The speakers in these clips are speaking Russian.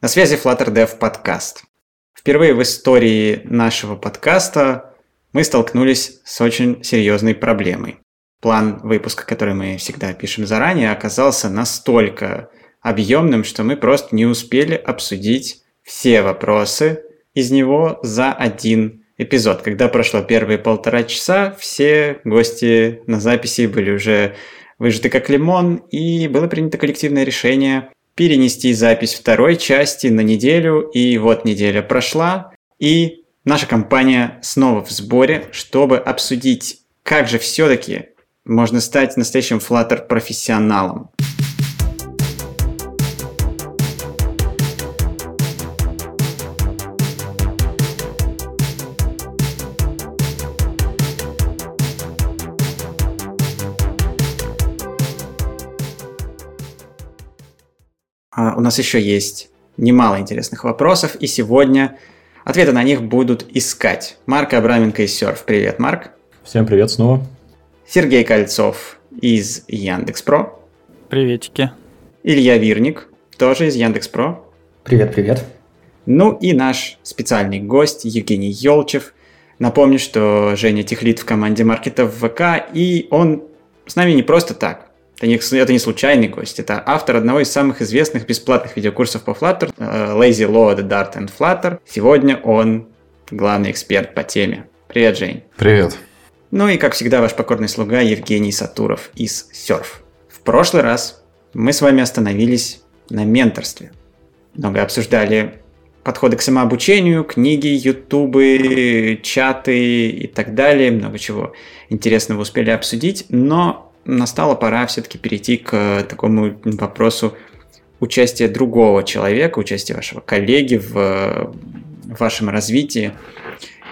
На связи Flutter Dev подкаст. Впервые в истории нашего подкаста мы столкнулись с очень серьезной проблемой. План выпуска, который мы всегда пишем заранее, оказался настолько объемным, что мы просто не успели обсудить все вопросы из него за один эпизод. Когда прошло первые полтора часа, все гости на записи были уже выжаты как лимон, и было принято коллективное решение перенести запись второй части на неделю, и вот неделя прошла, и наша компания снова в сборе, чтобы обсудить, как же все-таки можно стать настоящим Flutter профессионалом. У нас еще есть немало интересных вопросов, и сегодня ответы на них будут искать. Марк Абраменко из Серф. Привет, Марк. Всем привет снова. Сергей Кольцов из Яндекс.Про. Приветики. Илья Вирник, тоже из Яндекс.Про. Привет, привет. Ну и наш специальный гость Евгений Елчев. Напомню, что Женя техлит в команде маркетов ВК, и он с нами не просто так. Это не, это не случайный гость, это автор одного из самых известных бесплатных видеокурсов по Flutter, э, Lazy Load, Dart and Flutter. Сегодня он главный эксперт по теме. Привет, Жень. Привет. Ну и, как всегда, ваш покорный слуга Евгений Сатуров из Surf. В прошлый раз мы с вами остановились на менторстве. Много обсуждали подходы к самообучению, книги, ютубы, чаты и так далее. Много чего интересного успели обсудить, но настала пора все-таки перейти к такому вопросу участия другого человека, участия вашего коллеги в вашем развитии.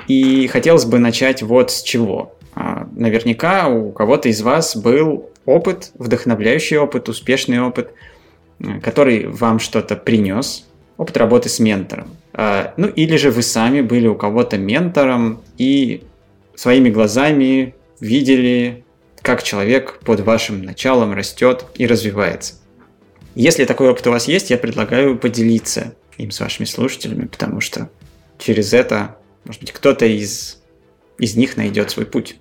И хотелось бы начать вот с чего. А, наверняка у кого-то из вас был опыт, вдохновляющий опыт, успешный опыт, который вам что-то принес, опыт работы с ментором. А, ну или же вы сами были у кого-то ментором и своими глазами видели как человек под вашим началом растет и развивается. Если такой опыт у вас есть, я предлагаю поделиться им с вашими слушателями, потому что через это, может быть, кто-то из, из них найдет свой путь.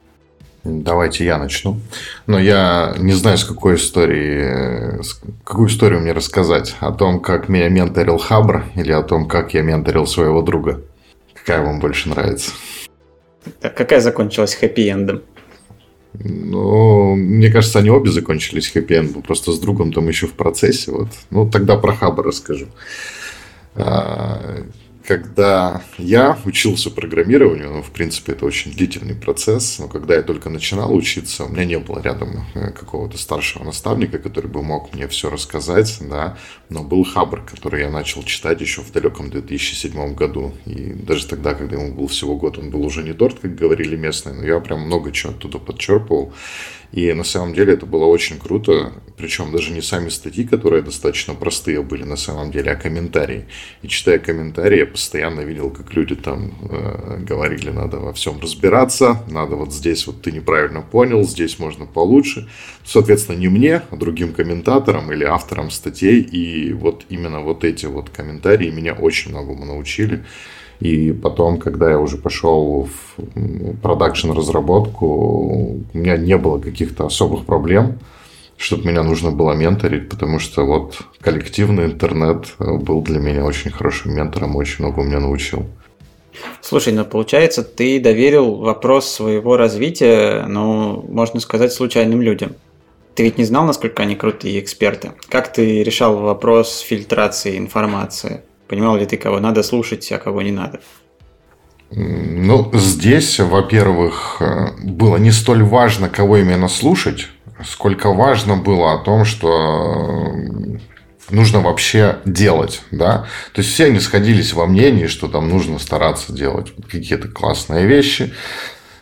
Давайте я начну. Но я не знаю, с какой истории, какую историю мне рассказать. О том, как меня менторил Хабр или о том, как я менторил своего друга. Какая вам больше нравится? Так, какая закончилась хэппи-эндом? Ну, мне кажется, они обе закончились хэппи просто с другом там еще в процессе. Вот. Ну, тогда про хаба расскажу. Когда я учился программированию, ну, в принципе, это очень длительный процесс, но когда я только начинал учиться, у меня не было рядом э, какого-то старшего наставника, который бы мог мне все рассказать, да, но был Хабр, который я начал читать еще в далеком 2007 году, и даже тогда, когда ему был всего год, он был уже не торт, как говорили местные, но я прям много чего оттуда подчерпывал, и на самом деле это было очень круто. Причем даже не сами статьи, которые достаточно простые были на самом деле, а комментарии. И читая комментарии, я постоянно видел, как люди там э, говорили, надо во всем разбираться, надо вот здесь вот ты неправильно понял, здесь можно получше. Соответственно, не мне, а другим комментаторам или авторам статей. И вот именно вот эти вот комментарии меня очень многому научили. И потом, когда я уже пошел в продакшн-разработку, у меня не было каких-то особых проблем, чтобы меня нужно было менторить, потому что вот коллективный интернет был для меня очень хорошим ментором, очень много меня научил. Слушай, ну получается, ты доверил вопрос своего развития, ну, можно сказать, случайным людям. Ты ведь не знал, насколько они крутые эксперты. Как ты решал вопрос фильтрации информации? Понимал ли ты, кого надо слушать, а кого не надо? Ну, здесь, во-первых, э, было не столь важно, кого именно слушать, сколько важно было о том, что э, нужно вообще делать, да. То есть все они сходились во мнении, что там нужно стараться делать какие-то классные вещи,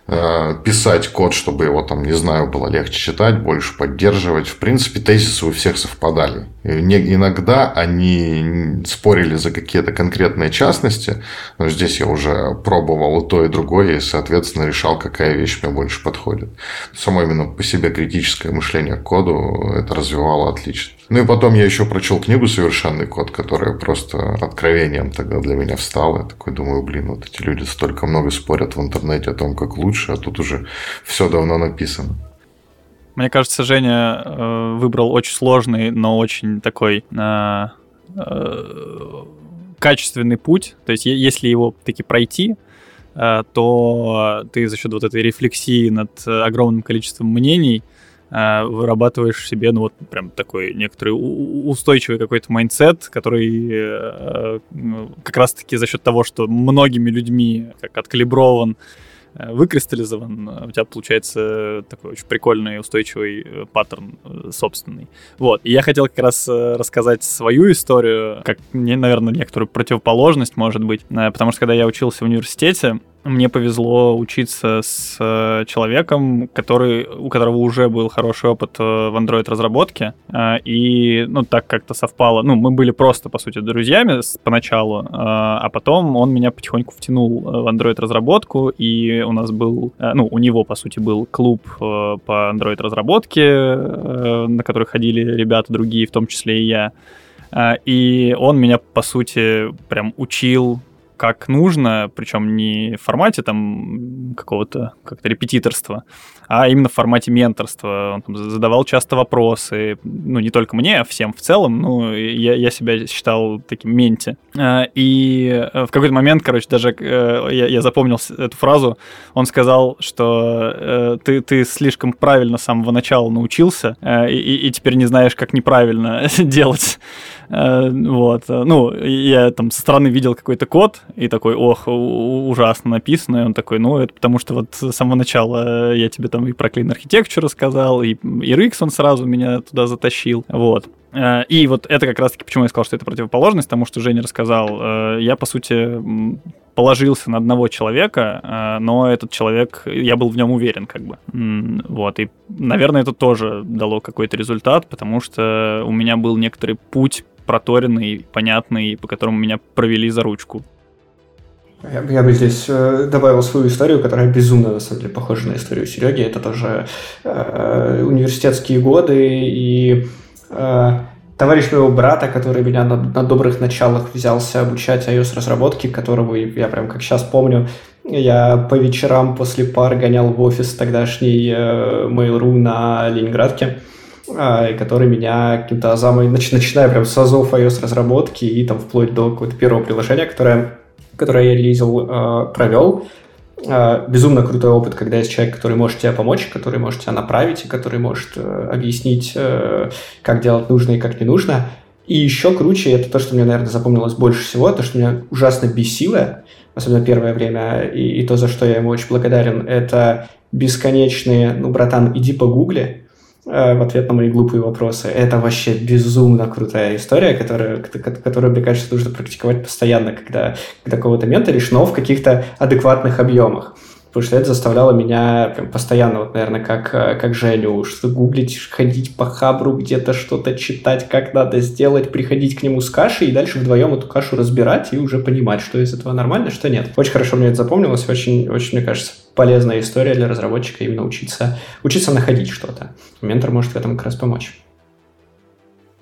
писать код, чтобы его там, не знаю, было легче читать, больше поддерживать. В принципе, тезисы у всех совпадали. Иногда они спорили за какие-то конкретные частности, но здесь я уже пробовал и то, и другое, и, соответственно, решал, какая вещь мне больше подходит. Само именно по себе критическое мышление к коду это развивало отлично. Ну и потом я еще прочел книгу «Совершенный код», которая просто откровением тогда для меня встала. Я такой думаю, блин, вот эти люди столько много спорят в интернете о том, как лучше, а тут уже все давно написано. Мне кажется, Женя э, выбрал очень сложный, но очень такой э, э, качественный путь. То есть, если его таки пройти, э, то ты за счет вот этой рефлексии над огромным количеством мнений э, вырабатываешь себе, ну вот прям такой некоторый устойчивый какой-то mindset, который э, как раз-таки за счет того, что многими людьми как откалиброван Э, выкристаллизован, у тебя получается такой очень прикольный устойчивый э, паттерн э, собственный. Вот. И я хотел как раз рассказать свою историю, как, наверное, некоторую противоположность, может быть, потому что когда я учился в университете, мне повезло учиться с э, человеком, который, у которого уже был хороший опыт э, в Android-разработке, э, и, ну, так как-то совпало, ну, мы были просто, по сути, друзьями поначалу, а потом он меня потихоньку втянул в Android-разработку, и у нас был, ну, у него, по сути, был клуб по Android-разработке, на который ходили ребята другие, в том числе и я, и он меня, по сути, прям учил как нужно, причем не в формате там какого-то как-то репетиторства, а именно в формате менторства. Он там задавал часто вопросы, ну, не только мне, а всем в целом. Ну, я, я себя считал таким менти. А, и в какой-то момент, короче, даже э, я, я запомнил эту фразу, он сказал, что э, ты, ты слишком правильно с самого начала научился, э, и, и теперь не знаешь, как неправильно делать. Вот. Ну, я там со стороны видел какой-то код, и такой, ох, ужасно написано, и он такой, ну, это потому что вот с самого начала я тебе там и про Clean Architecture рассказал, и, и Rix он сразу меня туда затащил, вот. Э, и вот это как раз-таки, почему я сказал, что это противоположность тому, что Женя рассказал. Э, я, по сути, положился на одного человека, э, но этот человек, я был в нем уверен, как бы. Вот, и, наверное, это тоже дало какой-то результат, потому что у меня был некоторый путь проторенный, понятный, по которому меня провели за ручку. Я, я бы здесь э, добавил свою историю, которая безумно, на самом деле, похожа на историю Сереги. Это тоже э, университетские годы и э, товарищ моего брата, который меня на, на добрых началах взялся обучать iOS-разработке, которого я прям как сейчас помню, я по вечерам после пар гонял в офис тогдашний э, Mail.ru на Ленинградке, э, который меня каким-то азамой, начиная прям с азов iOS-разработки и там вплоть до какого-то первого приложения, которое которое я релизил, э, провел. Э, безумно крутой опыт, когда есть человек, который может тебе помочь, который может тебя направить, и который может э, объяснить, как делать нужно и как не нужно. И еще круче, это то, что мне, наверное, запомнилось больше всего, то, что меня ужасно бесило, особенно первое время, и, и то, за что я ему очень благодарен, это бесконечные, ну, братан, иди по гугле, Э, в ответ на мои глупые вопросы. Это вообще безумно крутая история, которую, которую мне кажется, нужно практиковать постоянно, когда, когда кого-то менторишь, но в каких-то адекватных объемах. Потому что это заставляло меня прям постоянно, вот, наверное, как, э, как Женю, что гуглить, ходить по хабру, где-то что-то читать, как надо сделать, приходить к нему с кашей и дальше вдвоем эту кашу разбирать и уже понимать, что из этого нормально, что нет. Очень хорошо мне это запомнилось, очень, очень, мне кажется, полезная история для разработчика именно учиться, учиться находить что-то. Ментор может в этом как раз помочь.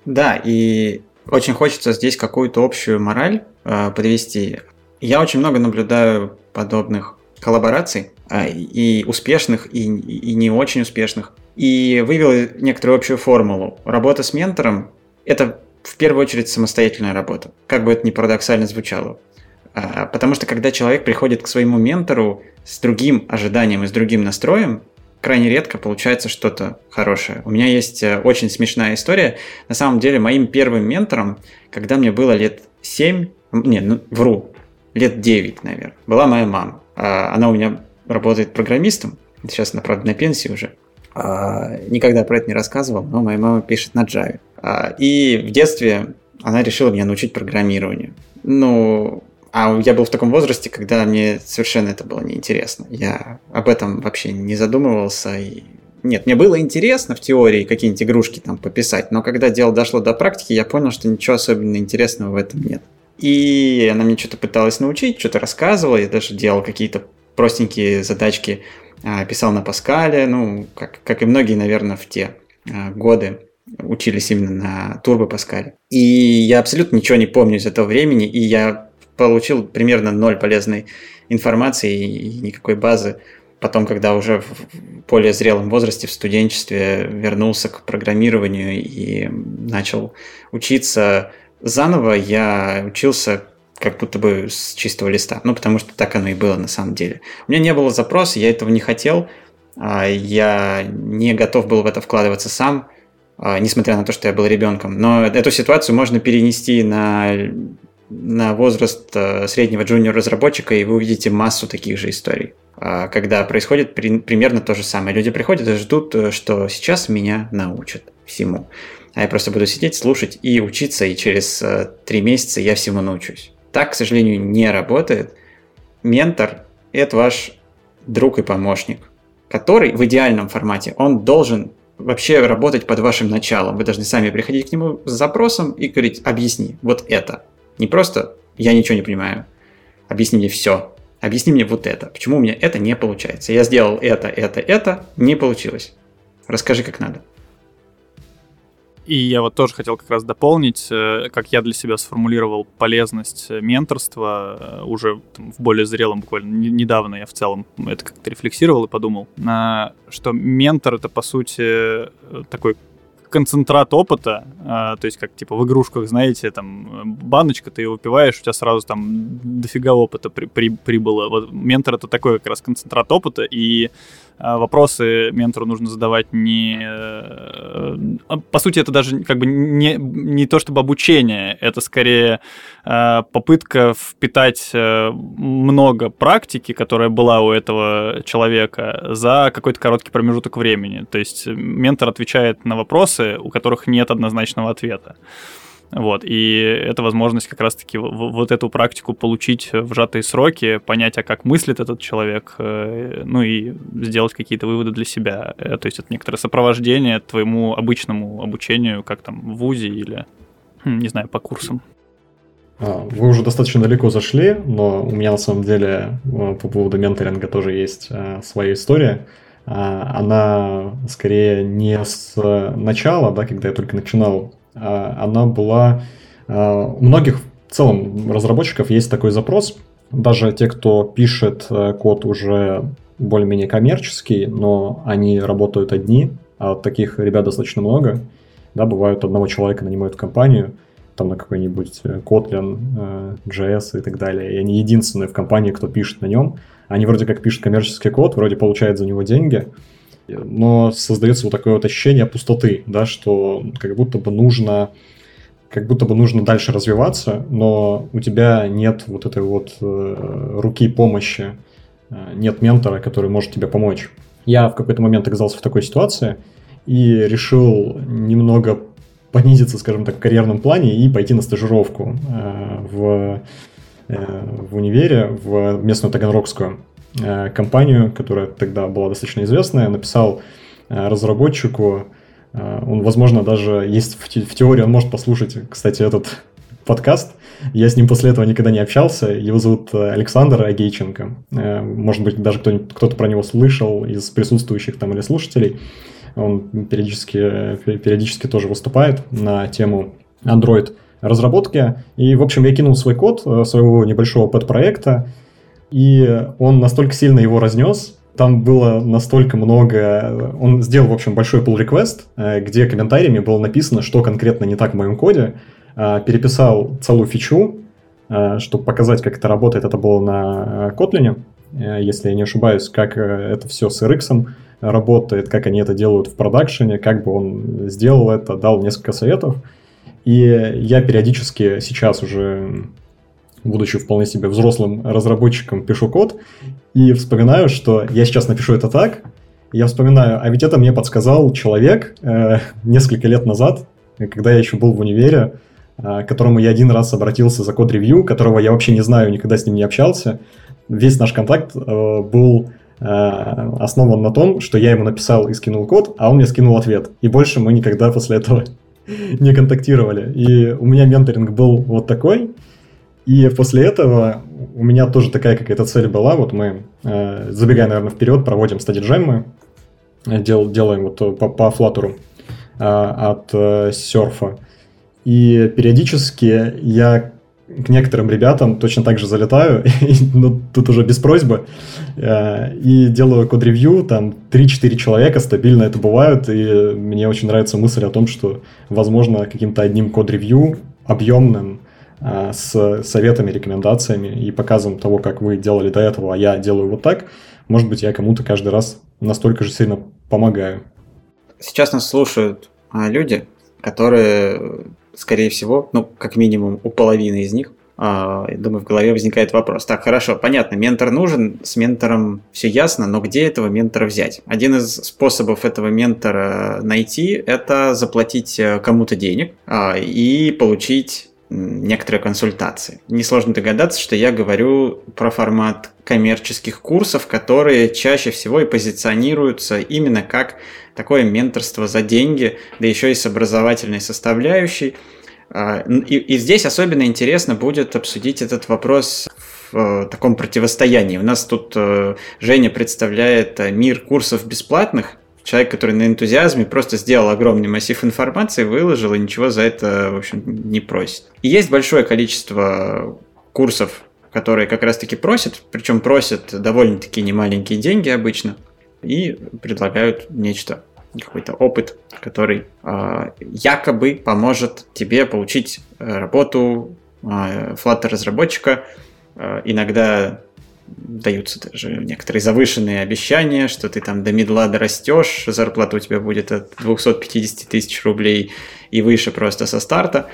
Да, и очень хочется здесь какую-то общую мораль э, подвести. Я очень много наблюдаю подобных коллабораций, а, и успешных, и, и не очень успешных. И вывел некоторую общую формулу. Работа с ментором – это в первую очередь самостоятельная работа, как бы это ни парадоксально звучало. А, потому что когда человек приходит к своему ментору с другим ожиданием и с другим настроем, крайне редко получается что-то хорошее. У меня есть э, очень смешная история. На самом деле, моим первым ментором, когда мне было лет 7, не, ну, вру, лет 9, наверное, была моя мама. А, она у меня работает программистом. Сейчас она, правда, на пенсии уже. А, никогда про это не рассказывал, но моя мама пишет на Java. И в детстве она решила меня научить программированию. Ну, а я был в таком возрасте, когда мне совершенно это было неинтересно. Я об этом вообще не задумывался. И... Нет, мне было интересно в теории какие-нибудь игрушки там пописать, но когда дело дошло до практики, я понял, что ничего особенно интересного в этом нет. И она мне что-то пыталась научить, что-то рассказывала, я даже делал какие-то простенькие задачки, а, писал на Паскале, ну, как, как и многие, наверное, в те а, годы. учились именно на Turbo Pascal. И я абсолютно ничего не помню из этого времени, и я получил примерно ноль полезной информации и никакой базы. Потом, когда уже в более зрелом возрасте, в студенчестве, вернулся к программированию и начал учиться заново, я учился как будто бы с чистого листа. Ну, потому что так оно и было на самом деле. У меня не было запроса, я этого не хотел. А, я не готов был в это вкладываться сам, а, несмотря на то, что я был ребенком. Но эту ситуацию можно перенести на, на возраст э, среднего джуниор-разработчика, и вы увидите массу таких же историй. А, когда происходит при, примерно то же самое. Люди приходят и ждут, э, что сейчас меня научат всему. А я просто буду сидеть, слушать и учиться, и через э, три месяца я всему научусь. Так, к сожалению, не работает. Ментор – это ваш друг и помощник который в идеальном формате, он должен вообще работать под вашим началом. Вы должны сами приходить к нему с запросом и говорить, объясни вот это. Не просто я ничего не понимаю, объясни мне все. Объясни мне вот это. Почему у меня это не получается? Я сделал это, это, это, не получилось. Расскажи, как надо. И я вот тоже хотел как раз дополнить, э, как я для себя сформулировал полезность э, менторства э, уже там, в более зрелом буквально недавно я в целом это как-то рефлексировал и подумал, что ментор это по сути такой концентрат опыта, а, то есть как типа в игрушках, знаете, там баночка, ты ее выпиваешь, у тебя сразу там дофига опыта при, при, прибыло. Вот ментор это такой как раз концентрат опыта, и вопросы ментору нужно задавать не... Э, а, по сути, это даже как бы не, не то чтобы обучение, это скорее а, попытка впитать э, много практики, которая была у этого человека, за какой-то короткий промежуток времени. То есть ментор отвечает на вопросы, у которых нет однозначного ответа. Вот, и это возможность как раз-таки вот эту практику получить в сжатые сроки, понять, а как мыслит этот человек, э, ну и сделать какие-то выводы для себя. Э, то есть это некоторое сопровождение твоему обычному обучению, как там в ВУЗе или, хм, не знаю, по курсам. А, вы уже достаточно далеко зашли, но у меня на самом деле э, по поводу менторинга тоже есть своя история. А, она скорее не с начала, да, когда я только начинал она была... А, у многих в целом разработчиков есть такой запрос, даже те, кто пишет э, код уже более-менее коммерческий, но они работают одни, а таких ребят достаточно много. Да, бывают одного человека нанимают в компанию, там на какой-нибудь э, Kotlin, э, JS и так далее, и они единственные в компании, кто пишет на нем. Они вроде как пишут коммерческий код, вроде получают за него деньги, но создается вот такое вот ощущение пустоты, да, что как будто бы нужно как будто бы нужно дальше развиваться, но у тебя нет вот этой вот э, руки помощи, э, нет ментора, который может тебе помочь. Я в какой-то момент оказался в такой ситуации и решил немного понизиться, скажем так, в карьерном плане и пойти на стажировку э, в, э, в универе, в местную Таганрогскую. Э, компанию, которая тогда была достаточно известная, написал э, разработчику, э, он, возможно, даже есть в, в теории, он может послушать, кстати, этот подкаст. Я с ним после этого никогда не общался. Его зовут Александр Агейченко. Может быть, даже кто-нибудь, кто-то про него слышал из присутствующих там или слушателей. Он периодически, периодически тоже выступает на тему Android разработки. И, в общем, я кинул свой код своего небольшого подпроекта, и он настолько сильно его разнес, там было настолько много... Он сделал, в общем, большой pull request, э, где комментариями было написано, что конкретно не так в моем коде, э, переписал целую фичу, э, чтобы показать, как это работает. Это было на Kotlin, если я не ошибаюсь, как это все с RX работает, как они это делают в продакшене, как бы он сделал это, дал несколько советов. И я периодически сейчас уже будучи вполне себе взрослым разработчиком, пишу код и вспоминаю, что я сейчас напишу это так, я вспоминаю, а ведь это мне подсказал человек э, несколько лет назад, когда я еще был в универе, э, которому я один раз обратился за код-ревью, которого я вообще не знаю, никогда с ним не общался. Весь наш контакт э, был э, основан на том, что я ему написал и скинул код, а он мне скинул ответ. И больше мы никогда после этого не контактировали. И у меня менторинг был вот такой – и после этого у меня тоже такая какая-то цель была. Вот мы, э, забегая, наверное, вперед, проводим стадиджемы, э, дел, делаем вот по, по флатуру от серфа. И периодически я к некоторым ребятам точно так же залетаю, но ну, тут уже без просьбы, э, и делаю код-ревью, там 3-4 человека стабильно это бывают, и мне очень нравится мысль о том, что, возможно, каким-то одним код-ревью объемным, э, с советами, рекомендациями и показом того, как вы делали до этого, а я делаю вот так, может быть, я кому-то каждый раз настолько же сильно помогаю. Сейчас нас слушают а, люди, которые скорее всего, ну, как минимум у половины из них, а, думаю, в голове возникает вопрос. Так, хорошо, понятно, ментор нужен, с ментором все ясно, но где этого ментора взять? Один из способов этого ментора найти – это заплатить э, кому-то денег а, и получить некоторые консультации. Несложно догадаться, что я говорю про формат коммерческих курсов, которые чаще всего и позиционируются именно как такое менторство за деньги, да еще и с образовательной составляющей. А, и, и здесь особенно интересно будет обсудить этот вопрос в э, таком противостоянии. У нас тут э, Женя представляет э, мир курсов бесплатных, человек, который на энтузиазме просто сделал огромный массив информации, выложил и ничего за это, в общем, не просит. И есть большое количество курсов, которые как раз-таки просят, причем просят довольно-таки немаленькие деньги обычно – и предлагают нечто, какой-то опыт, который э, якобы поможет тебе получить э, работу э, Flutter разработчика. Э, иногда даются даже некоторые завышенные обещания, что ты там до медла дорастешь, зарплата у тебя будет от 250 тысяч рублей и выше просто со старта.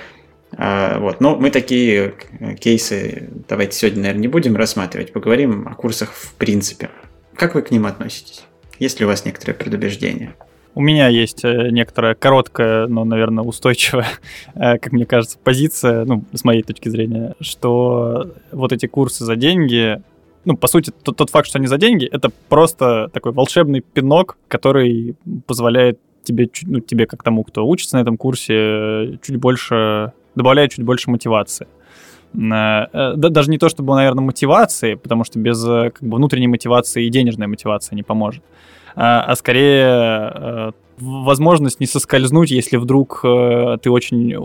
А, вот. Но мы такие кейсы давайте сегодня, наверное, не будем рассматривать, поговорим о курсах в принципе. Как вы к ним относитесь? Есть ли у вас некоторые предубеждения? У меня есть э, некоторая короткая, но, наверное, устойчивая, э, как мне кажется, позиция, ну, с моей точки зрения, что вот эти курсы за деньги, ну, по сути, тот, тот факт, что они за деньги, это просто такой волшебный пинок, который позволяет тебе, ну, тебе как тому, кто учится на этом курсе, чуть больше, добавляет чуть больше мотивации. Э, даже не то, чтобы, наверное, мотивации, потому что без как бы, внутренней мотивации и денежная мотивация не поможет. А, а скорее э, возможность не соскользнуть, если вдруг э, ты очень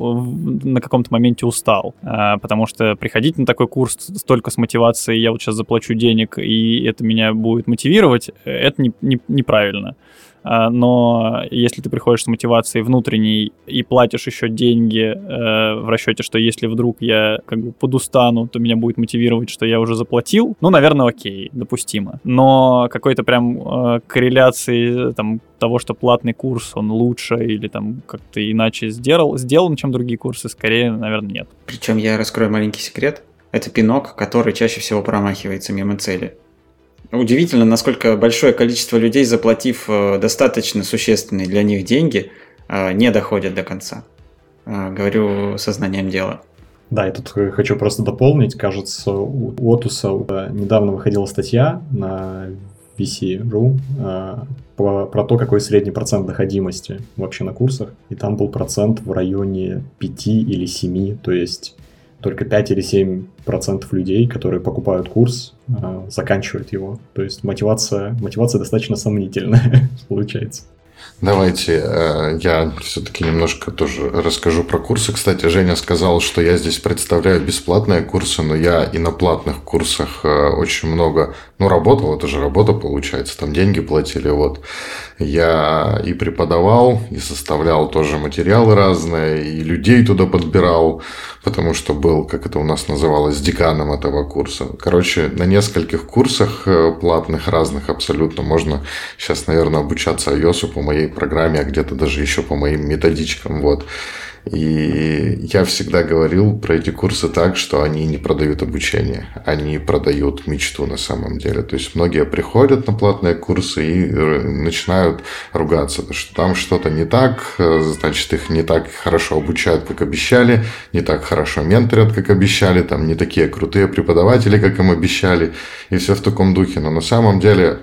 на каком-то моменте устал. А, потому что приходить на такой курс столько с мотивацией, я вот сейчас заплачу денег, и это меня будет мотивировать, это не, не, неправильно. А, но если ты приходишь с мотивацией внутренней и платишь еще деньги э, в расчете, что если вдруг я как бы подустану, то меня будет мотивировать, что я уже заплатил, ну, наверное, окей, допустимо. Но какой-то прям э, корреляции там того, что платный курс, он лучше или там как-то иначе сделал, сделан, чем другие курсы, скорее, наверное, нет. Причем я раскрою маленький секрет. Это пинок, который чаще всего промахивается мимо цели. Удивительно, насколько большое количество людей, заплатив э, достаточно существенные для них деньги, э, не доходят до конца. Э, говорю сознанием дела. Да, я тут хочу просто дополнить. Кажется, у Отуса недавно выходила статья на VC.ru про, про то, какой средний процент доходимости вообще на курсах. И там был процент в районе 5 или 7, то есть только 5 или 7 процентов людей, которые покупают курс, а, заканчивают его. То есть мотивация, мотивация достаточно сомнительная получается. Давайте э, я все-таки немножко тоже расскажу про курсы. Кстати, Женя сказал, что я здесь представляю бесплатные курсы, но я и на платных курсах э, очень много, ну, работал, это же работа получается, там деньги платили, вот. Я и преподавал, и составлял тоже материалы разные, и людей туда подбирал, потому что был, как это у нас называлось, деканом этого курса. Короче, на нескольких курсах э, платных разных абсолютно можно сейчас, наверное, обучаться iOS по моей программе, а где-то даже еще по моим методичкам. Вот. И я всегда говорил про эти курсы так, что они не продают обучение, они продают мечту на самом деле. То есть многие приходят на платные курсы и э, начинают ругаться, что там что-то не так, э, значит, их не так хорошо обучают, как обещали, не так хорошо менторят, как обещали, там не такие крутые преподаватели, как им обещали, и все в таком духе. Но на самом деле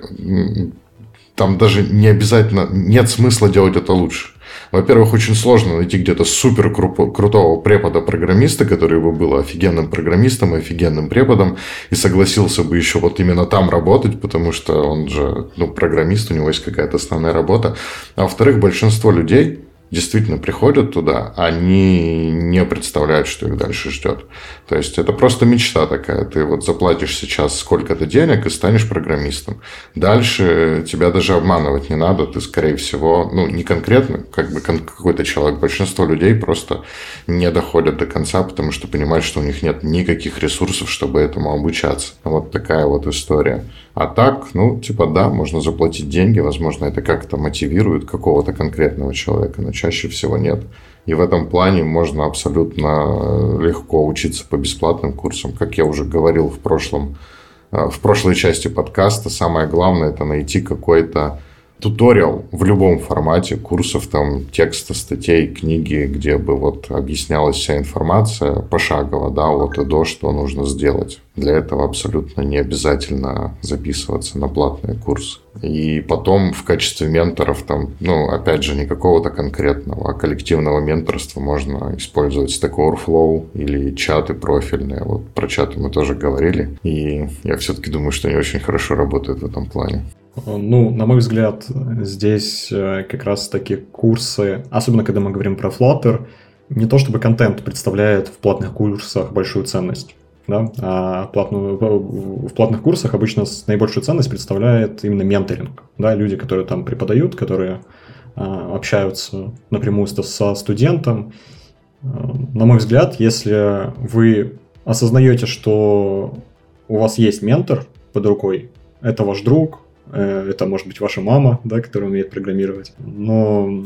там даже не обязательно, нет смысла делать это лучше. Во-первых, очень сложно найти где-то супер крутого препода-программиста, который бы был офигенным программистом офигенным преподом, и согласился бы еще вот именно там работать, потому что он же, ну, программист, у него есть какая-то основная работа. А во-вторых, большинство людей, действительно приходят туда, они не представляют, что их дальше ждет. То есть это просто мечта такая. Ты вот заплатишь сейчас сколько-то денег и станешь программистом. Дальше тебя даже обманывать не надо. Ты, скорее всего, ну, не конкретно, как бы какой-то человек. Большинство людей просто не доходят до конца, потому что понимают, что у них нет никаких ресурсов, чтобы этому обучаться. Вот такая вот история. А так, ну, типа, да, можно заплатить деньги, возможно, это как-то мотивирует какого-то конкретного человека, но чаще всего нет. И в этом плане можно абсолютно легко учиться по бесплатным курсам. Как я уже говорил в прошлом, э, в прошлой части подкаста, самое главное это найти какой-то туториал в любом формате курсов, там, текста, статей, книги, где бы вот объяснялась вся информация пошагово, да, вот и до, что нужно сделать. Для этого абсолютно не обязательно записываться на платный курс. И потом в качестве менторов там, ну, опять же, не какого-то конкретного, а коллективного менторства можно использовать Stack Overflow или чаты профильные. Вот про чаты мы тоже говорили. И я все-таки думаю, что они очень хорошо работают в этом плане. Ну, на мой взгляд, здесь э, как раз таки курсы, особенно когда мы говорим про Flutter, не то чтобы контент представляет в платных курсах большую ценность. Да? А платную, в платных курсах обычно наибольшую ценность представляет именно менторинг. Да? Люди, которые там преподают, которые а, общаются напрямую со студентом. Э, на мой взгляд, если вы осознаете, что у вас есть ментор под рукой, это ваш друг, Э, это может быть ваша мама, да, которая умеет программировать. Но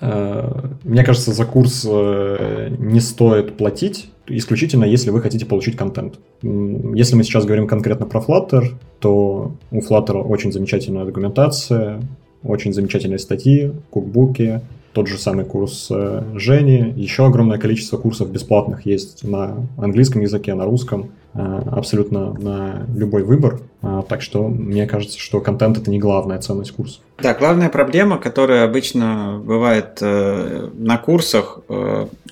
э, мне кажется, за курс э, не стоит платить, исключительно если вы хотите получить контент. Если мы сейчас говорим конкретно про Flutter, то у Flutter очень замечательная документация, очень замечательные статьи, кукбуки, тот же самый курс Жени, еще огромное количество курсов бесплатных есть на английском языке, на русском. Э, абсолютно на любой выбор. Э, так что мне кажется, что контент это не главная ценность курса. Да, главная проблема, которая обычно бывает э, на курсах,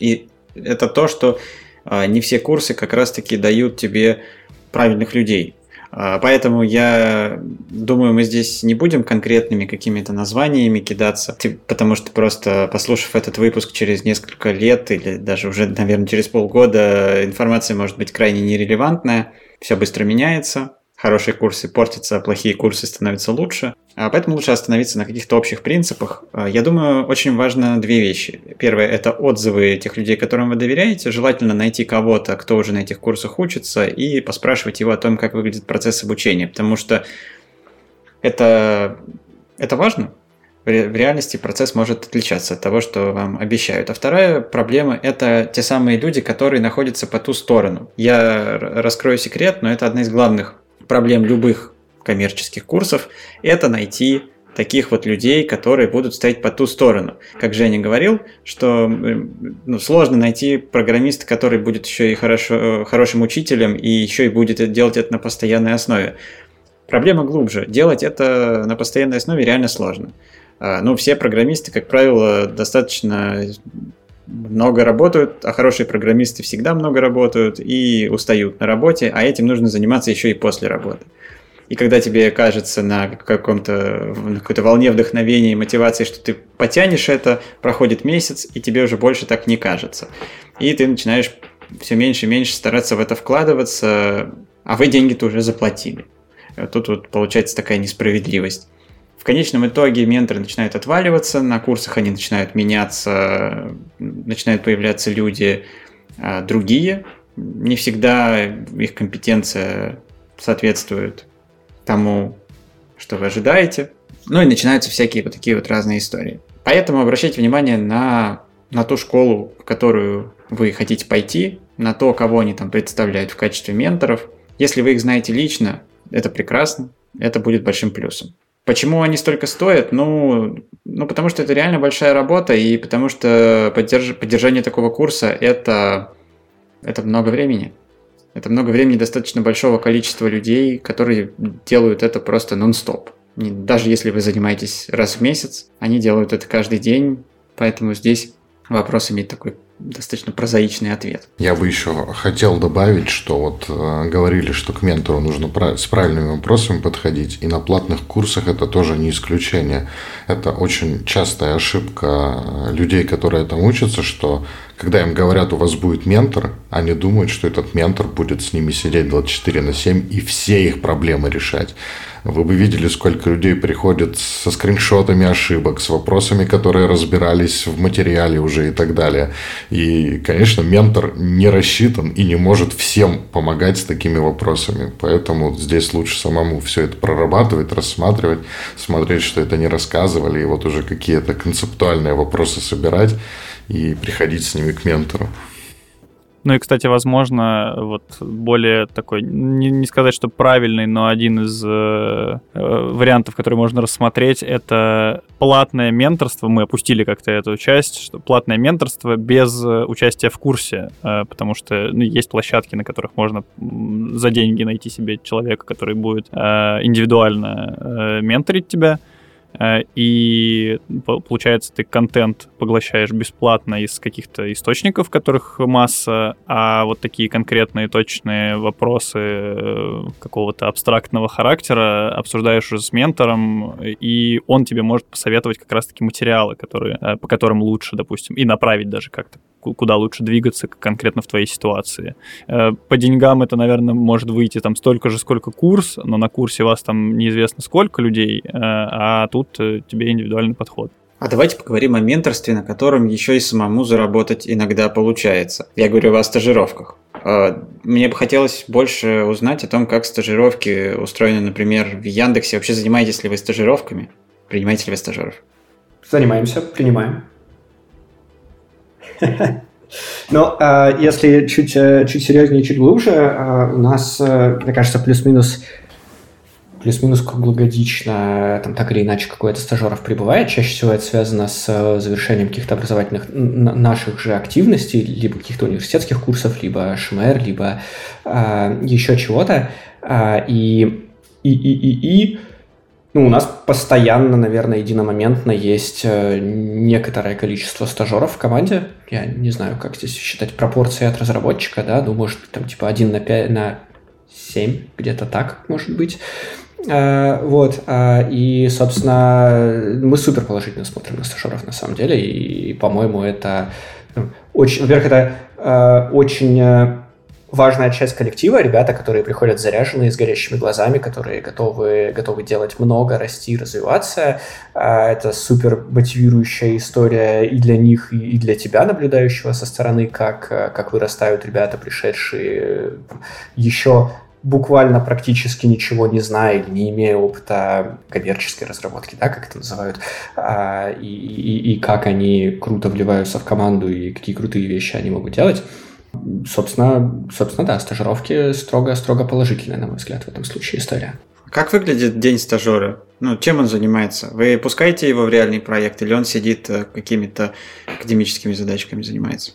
и это то, что не все курсы как раз-таки дают тебе правильных людей. А, поэтому я думаю, мы здесь не будем конкретными какими-то названиями кидаться, потому что просто послушав этот выпуск через несколько лет или даже уже, наверное, через полгода, информация может быть крайне нерелевантная, все быстро меняется, хорошие курсы портятся, а плохие курсы становятся лучше. А поэтому лучше остановиться на каких-то общих принципах. А, я думаю, очень важно две вещи. Первое – это отзывы тех людей, которым вы доверяете. Желательно найти кого-то, кто уже на этих курсах учится, и поспрашивать его о том, как выглядит процесс обучения. Потому что это, это важно. В реальности процесс может отличаться от того, что вам обещают. А вторая проблема – это те самые люди, которые находятся по ту сторону. Я раскрою секрет, но это одна из главных проблем любых коммерческих курсов – это найти таких вот людей, которые будут стоять по ту сторону. Как Женя говорил, что ну, сложно найти программиста, который будет еще и хорошо, хорошим учителем и еще и будет делать это на постоянной основе. Проблема глубже. Делать это на постоянной основе реально сложно. А, ну, все программисты, как правило, достаточно много работают, а хорошие программисты всегда много работают и устают на работе, а этим нужно заниматься еще и после работы. И когда тебе кажется на каком-то на какой-то волне вдохновения и мотивации, что ты потянешь это, проходит месяц, и тебе уже больше так не кажется. И ты начинаешь все меньше и меньше стараться в это вкладываться, а вы деньги-то уже заплатили. Тут вот получается такая несправедливость. В конечном итоге менторы начинают отваливаться, на курсах они начинают меняться, начинают появляться люди а, другие. Не всегда их компетенция соответствует тому, что вы ожидаете. Ну и начинаются всякие вот такие вот разные истории. Поэтому обращайте внимание на, на ту школу, в которую вы хотите пойти, на то, кого они там представляют в качестве менторов. Если вы их знаете лично, это прекрасно, это будет большим плюсом. Почему они столько стоят? Ну, ну, потому что это реально большая работа, и потому что поддерж... поддержание такого курса это, это много времени. Это много времени достаточно большого количества людей, которые делают это просто нон-стоп. Даже если вы занимаетесь раз в месяц, они делают это каждый день, поэтому здесь вопрос имеет такой достаточно прозаичный ответ. Я бы еще хотел добавить, что вот э, говорили, что к ментору нужно с правильными вопросами подходить, и на платных курсах это тоже не исключение. Это очень частая ошибка э, людей, которые там учатся, что когда им говорят, у вас будет ментор, они думают, что этот ментор будет с ними сидеть 24 на 7 и все их проблемы решать. Вы бы видели, сколько людей приходят со скриншотами ошибок, с вопросами, которые разбирались в материале уже и так далее. И, конечно, ментор не рассчитан и не может всем помогать с такими вопросами. Поэтому здесь лучше самому все это прорабатывать, рассматривать, смотреть, что это не рассказывали, и вот уже какие-то концептуальные вопросы собирать и приходить с ними к ментору. Ну и, кстати, возможно, вот более такой, не, не сказать, что правильный, но один из э, э, вариантов, который можно рассмотреть, это платное менторство. Мы опустили как-то эту часть, что платное менторство без э, участия в курсе, э, потому что ну, есть площадки, на которых можно за деньги найти себе человека, который будет э, индивидуально э, менторить тебя. Э, и получается ты контент поглощаешь бесплатно из каких-то источников, которых масса, а вот такие конкретные точные вопросы э, какого-то абстрактного характера обсуждаешь уже с ментором, и он тебе может посоветовать как раз-таки материалы, которые, э, по которым лучше, допустим, и направить даже как-то куда лучше двигаться конкретно в твоей ситуации. Э, по деньгам это, наверное, может выйти там столько же, сколько курс, но на курсе вас там неизвестно сколько людей, э, а тут э, тебе индивидуальный подход. А давайте поговорим о менторстве, на котором еще и самому заработать иногда получается. Я говорю о стажировках. Мне бы хотелось больше узнать о том, как стажировки устроены, например, в Яндексе. Вообще занимаетесь ли вы стажировками? Принимаете ли вы стажеров? Занимаемся, принимаем. Но э, если чуть, э, чуть серьезнее, чуть глубже, э, у нас, э, мне кажется, плюс-минус плюс-минус круглогодично, там так или иначе какой-то стажеров прибывает. Чаще всего это связано с э, завершением каких-то образовательных наших же активностей, либо каких-то университетских курсов, либо ШМР, либо э, еще чего-то. Э, и, и, и, и, и ну, у нас постоянно, наверное, единомоментно есть э, некоторое количество стажеров в команде. Я не знаю, как здесь считать пропорции от разработчика, да, ну, может быть, там, типа, 1 на 5, на 7, где-то так, может быть. Uh, вот, uh, и, собственно, мы супер положительно смотрим на стажеров на самом деле, и, по-моему, это ну, очень, во-первых, это очень важная часть коллектива, ребята, которые приходят заряженные, с горящими глазами, которые готовы, готовы делать много, расти, развиваться. А, это супер мотивирующая история и для них, и для тебя, наблюдающего со стороны, как, как вырастают ребята, пришедшие еще буквально практически ничего не зная не имея опыта коммерческой разработки, да, как это называют, а, и, и, и как они круто вливаются в команду и какие крутые вещи они могут делать. Собственно, собственно, да, стажировки строго-строго положительная, на мой взгляд, в этом случае история. Как выглядит день стажера? Ну, чем он занимается? Вы пускаете его в реальный проект или он сидит э, какими-то академическими задачками занимается?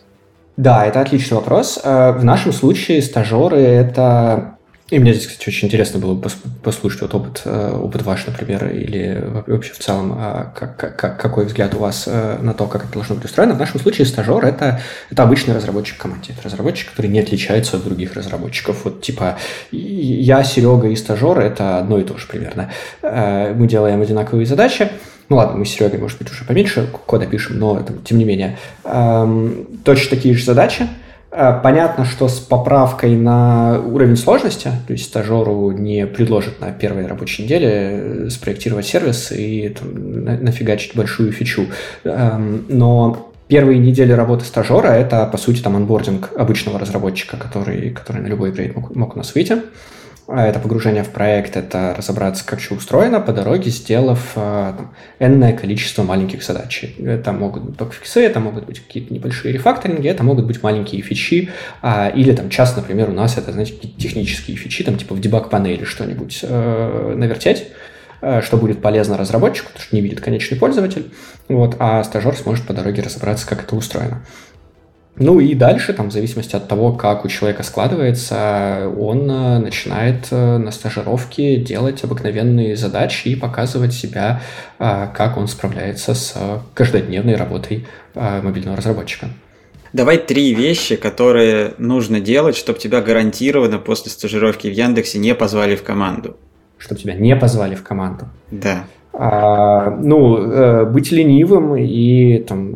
Да, это отличный вопрос. Э, в нашем случае стажеры – это и мне здесь, кстати, очень интересно было бы послушать вот опыт, э, опыт ваш, например, или вообще в целом, а, как, как, какой взгляд у вас э, на то, как это должно быть устроено. В нашем случае стажер это, – это обычный разработчик в команде. Это разработчик, который не отличается от других разработчиков. Вот типа я, Серега и стажер – это одно и то же примерно. Э, мы делаем одинаковые задачи, ну ладно, мы с Серегой, может быть, уже поменьше кода пишем, но там, тем не менее, эм, точно такие же задачи – Э, понятно, что с поправкой на уровень сложности, то есть стажеру не предложат на первой рабочей неделе э, спроектировать сервис и там, нафигачить большую фичу. Эм, но первые недели работы стажера – это, по сути, там анбординг обычного разработчика, который, который на любой грейд мог, мог у нас выйти. А это погружение в проект, это разобраться, как все устроено, по дороге сделав э, там, энное количество маленьких задач. Это могут быть бакфиксы, это могут быть какие-то небольшие рефакторинги, это могут быть маленькие фичи, а, или там час, например, у нас это, знаете, какие-то технические фичи, там типа в дебаг-панели что-нибудь э, навертеть, э, что будет полезно разработчику, потому что не видит конечный пользователь, вот, а стажер сможет по дороге разобраться, как это устроено. Ну и дальше, там, в зависимости от того, как у человека складывается, он э, начинает э, на стажировке делать обыкновенные задачи и показывать себя, э, как он справляется с каждодневной работой мобильного разработчика. Давай три вещи, которые нужно делать, чтобы тебя гарантированно после стажировки в Яндексе не позвали в команду. Чтобы тебя не позвали в команду? Да. А, ну, э, быть ленивым и там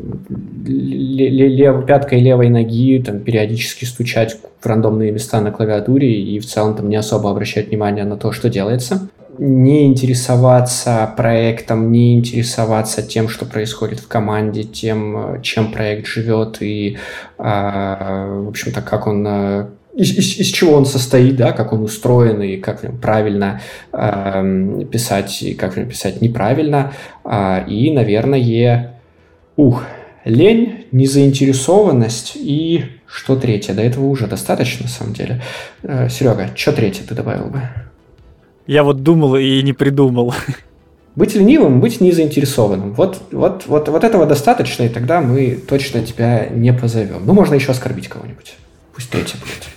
лев, пяткой левой ноги там, периодически стучать в рандомные места на клавиатуре и в целом там не особо обращать внимание на то, что делается. Не интересоваться проектом, не интересоваться тем, что происходит в команде, тем, чем проект живет и, а, в общем-то, как он э, из, из, из чего он состоит, да, как он устроен и как в нем правильно э, писать и как в нем писать неправильно. Э, и, наверное, ух, лень, незаинтересованность и что третье? До этого уже достаточно, на самом деле. Э, Серега, что третье ты добавил бы? Я вот думал и не придумал. Быть ленивым, быть незаинтересованным. Вот, вот, вот, вот этого достаточно, и тогда мы точно тебя не позовем. Ну, можно еще оскорбить кого-нибудь. Пусть третье будет.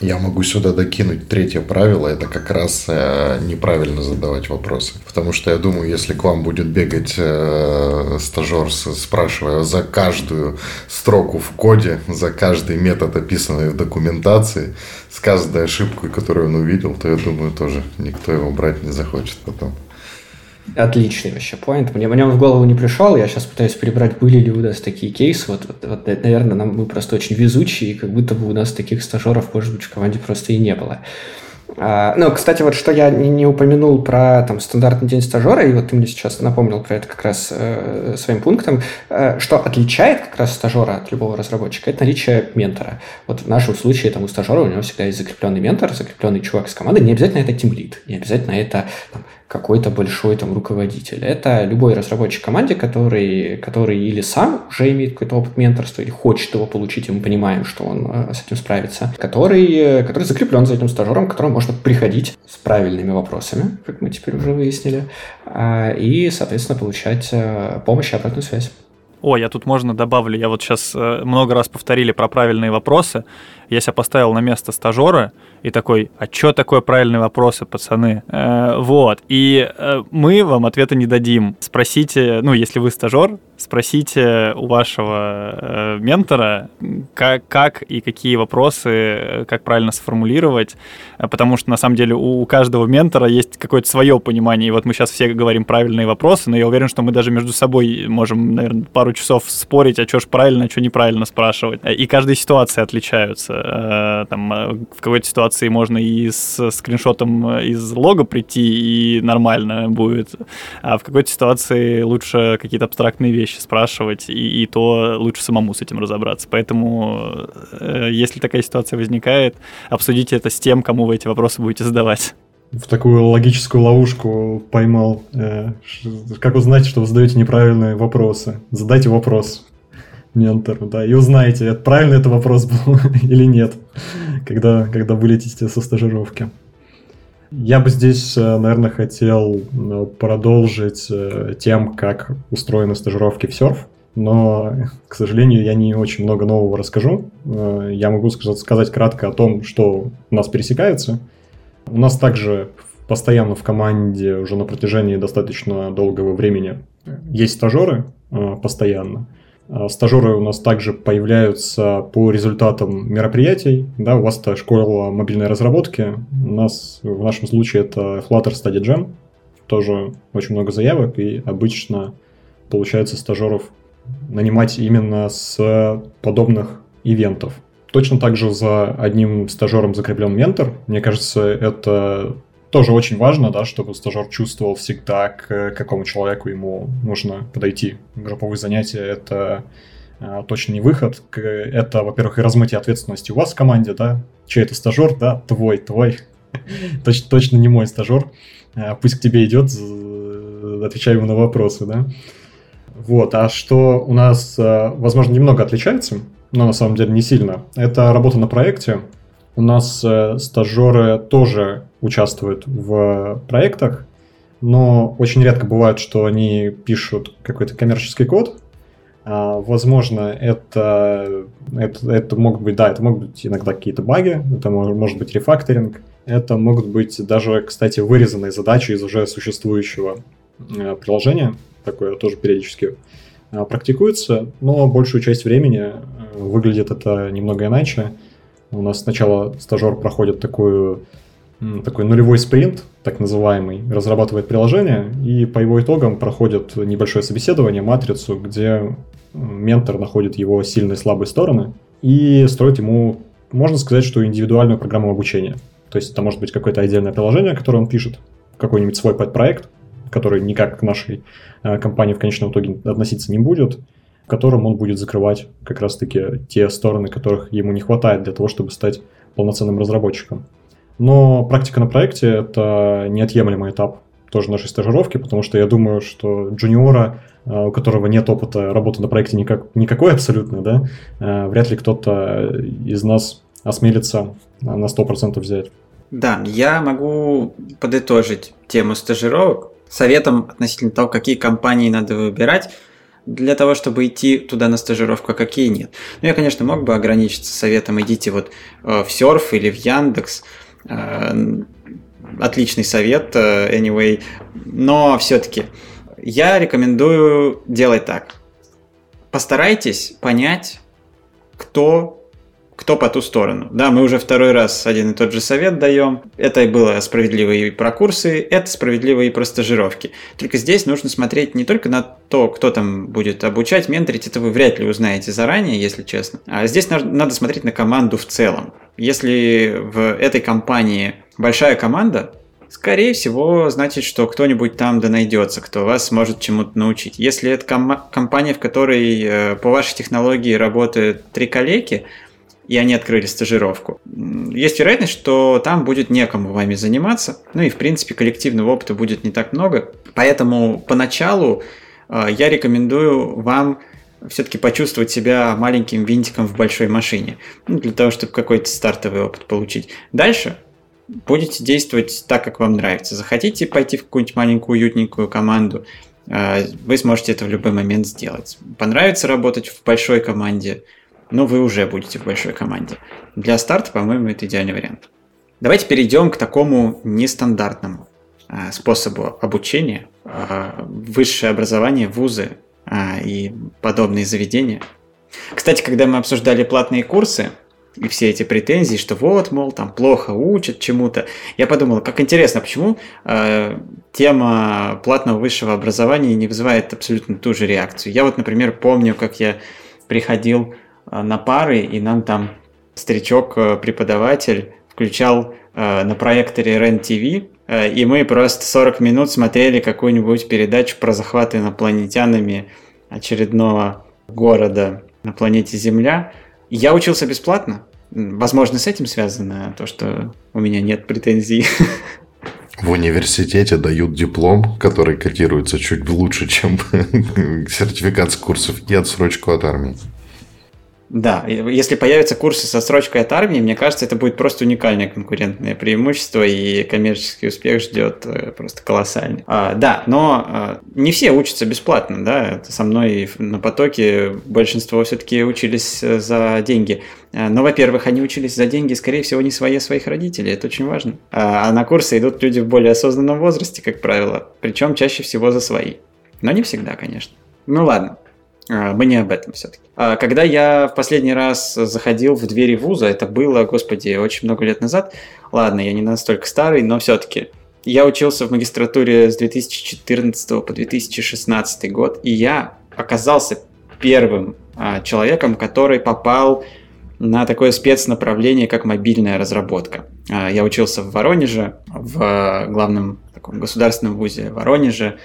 Я могу сюда докинуть третье правило, это как раз э, неправильно задавать вопросы. Потому что я думаю, если к вам будет бегать э, стажер, спрашивая за каждую строку в коде, за каждый метод, описанный в документации, с каждой ошибкой, которую он увидел, то я думаю, тоже никто его брать не захочет потом. Отличный вообще поинт. Мне, мне он в голову не пришел. Я сейчас пытаюсь перебрать, были ли у нас такие кейсы. Вот, вот, вот наверное, нам мы просто очень везучие, и как будто бы у нас таких стажеров, может быть, в команде просто и не было. А, ну, кстати, вот что я не, не упомянул про там стандартный день стажера, и вот ты мне сейчас напомнил про это как раз э, своим пунктом, э, что отличает как раз стажера от любого разработчика, это наличие ментора. Вот в нашем случае там у стажера у него всегда есть закрепленный ментор, закрепленный чувак с команды, не обязательно это тимлит, не обязательно это там, какой-то большой там руководитель. Это любой разработчик команде, который, который или сам уже имеет какой-то опыт менторства, или хочет его получить, и мы понимаем, что он э, с этим справится, который, э, который закреплен за этим стажером, к которому можно приходить с правильными вопросами, как мы теперь уже выяснили, а, и, соответственно, получать э, помощь и обратную связь. О, я тут можно добавлю, я вот сейчас много раз повторили про правильные вопросы, я себя поставил на место стажера и такой, а что такое правильные вопросы, пацаны? Э, вот. И э, мы вам ответа не дадим. Спросите, ну, если вы стажер, спросите у вашего э, ментора, как, как и какие вопросы, э, как правильно сформулировать, э, потому что на самом деле у, у каждого ментора есть какое-то свое понимание. И вот мы сейчас все говорим правильные вопросы, но я уверен, что мы даже между собой можем, наверное, пару часов спорить, а что ж правильно, а что неправильно спрашивать. И каждая ситуация отличаются. Э, там, э, в какой-то ситуации можно и с скриншотом э, из лога прийти, и нормально будет. А в какой-то ситуации лучше какие-то абстрактные вещи спрашивать, и, и то лучше самому с этим разобраться. Поэтому, если такая ситуация возникает, обсудите это с тем, кому вы эти вопросы будете задавать в такую логическую ловушку поймал. Как узнать, что вы задаете неправильные вопросы? Задайте вопрос ментору, да, и узнаете, правильно это вопрос был или нет, когда, когда вылетите со стажировки. Я бы здесь, э, наверное, хотел э, продолжить э, тем, как устроены стажировки в серф, но, к сожалению, я не очень много нового расскажу. Я могу сказать кратко о том, что у нас пересекается. У нас также постоянно в команде уже на протяжении достаточно долгого времени есть стажеры постоянно. А, стажеры у нас также появляются по результатам мероприятий. Да, у вас это школа мобильной разработки. У нас в нашем случае это Flutter Study Jam. Тоже очень много заявок, и обычно получается стажеров нанимать именно с подобных ивентов. Точно так же за одним стажером закреплен ментор. Мне кажется, это тоже очень важно, да, чтобы стажер чувствовал всегда, к какому человеку ему нужно подойти. Групповые занятия — это а, точно не выход. Это, во-первых, и размытие ответственности у вас в команде, да. Чей это стажер, да, твой, твой. точно, не мой стажер. А, пусть к тебе идет, отвечай ему на вопросы, да. Вот, а что у нас, а, возможно, немного отличается, но на самом деле не сильно, это работа на проекте. У нас э, стажеры тоже участвуют в проектах, но очень редко бывает, что они пишут какой-то коммерческий код. А, возможно, это, это, это могут быть, да, это могут быть иногда какие-то баги, это может, быть рефакторинг, это могут быть даже, кстати, вырезанные задачи из уже существующего э, приложения, такое тоже периодически а, практикуется, но большую часть времени э, выглядит это немного иначе. У нас сначала стажер проходит такую, такой нулевой спринт, так называемый, разрабатывает приложение, и по его итогам проходит небольшое собеседование, матрицу, где ментор находит его сильные и слабые стороны и строит ему, можно сказать, что индивидуальную программу обучения. То есть это может быть какое-то отдельное приложение, которое он пишет, какой-нибудь свой подпроект, который никак к нашей э, компании в конечном итоге относиться не будет, в котором он будет закрывать как раз-таки те стороны, которых ему не хватает для того, чтобы стать полноценным разработчиком. Но практика на проекте — это неотъемлемый этап тоже нашей стажировки, потому что я думаю, что джуниора, э, у которого нет опыта работы на проекте никак, никакой абсолютно, да, э, вряд ли кто-то из нас осмелится на 100% взять. Да, я могу подытожить тему стажировок советом относительно того, какие компании надо выбирать для того, чтобы идти туда на стажировку, а какие нет. Ну, я, конечно, мог бы ограничиться советом идите вот э, в Серф или в Яндекс. Э, отличный совет, э, anyway. Но все-таки я рекомендую делать так. Постарайтесь понять, кто кто по ту сторону. Да, мы уже второй раз один и тот же совет даем. Это было справедливо и про курсы, это справедливо и про стажировки. Только здесь нужно смотреть не только на то, кто там будет обучать, менторить, это вы вряд ли узнаете заранее, если честно. А здесь надо смотреть на команду в целом. Если в этой компании большая команда, Скорее всего, значит, что кто-нибудь там да найдется, кто вас сможет чему-то научить. Если это ком- компания, в которой э, по вашей технологии работают три коллеги, и они открыли стажировку. Есть вероятность, что там будет некому вами заниматься, ну и в принципе коллективного опыта будет не так много, поэтому поначалу э, я рекомендую вам все-таки почувствовать себя маленьким винтиком в большой машине, ну, для того, чтобы какой-то стартовый опыт получить. Дальше будете действовать так, как вам нравится. Захотите пойти в какую-нибудь маленькую уютненькую команду, э, вы сможете это в любой момент сделать. Понравится работать в большой команде – но вы уже будете в большой команде. Для старта, по-моему, это идеальный вариант. Давайте перейдем к такому нестандартному а, способу обучения. А, высшее образование, вузы а, и подобные заведения. Кстати, когда мы обсуждали платные курсы, и все эти претензии, что вот, мол, там плохо учат чему-то. Я подумал, как интересно, почему э, тема платного высшего образования не вызывает абсолютно ту же реакцию. Я вот, например, помню, как я приходил Э, на пары, и нам там старичок-преподаватель включал э, на проекторе РЕН-ТВ, э, и мы просто 40 минут смотрели какую-нибудь передачу про захват инопланетянами очередного города на планете Земля. Я учился бесплатно. Возможно, с этим связано то, что у меня нет претензий. В университете дают диплом, который котируется чуть лучше, чем сертификат с курсов и отсрочку от армии. Да, если появятся курсы со срочкой от армии, мне кажется, это будет просто уникальное конкурентное преимущество, и коммерческий успех ждет э, просто колоссальный. А, да, но а, не все учатся бесплатно, да, со мной на потоке большинство все-таки учились э, за деньги. Но, во-первых, они учились за деньги, скорее всего, не свои, а своих родителей, это очень важно. А, а на курсы идут люди в более осознанном возрасте, как правило, причем чаще всего за свои. Но не всегда, конечно. Ну ладно, мы не об этом все-таки. А, когда я в последний раз заходил в двери вуза, это было, господи, очень много лет назад. Ладно, я не настолько старый, но все-таки. Я учился в магистратуре с 2014 по 2016 год, и я оказался первым а, человеком, который попал на такое спецнаправление, как мобильная разработка. Я учился в Воронеже, в главном таком государственном вузе Воронеже,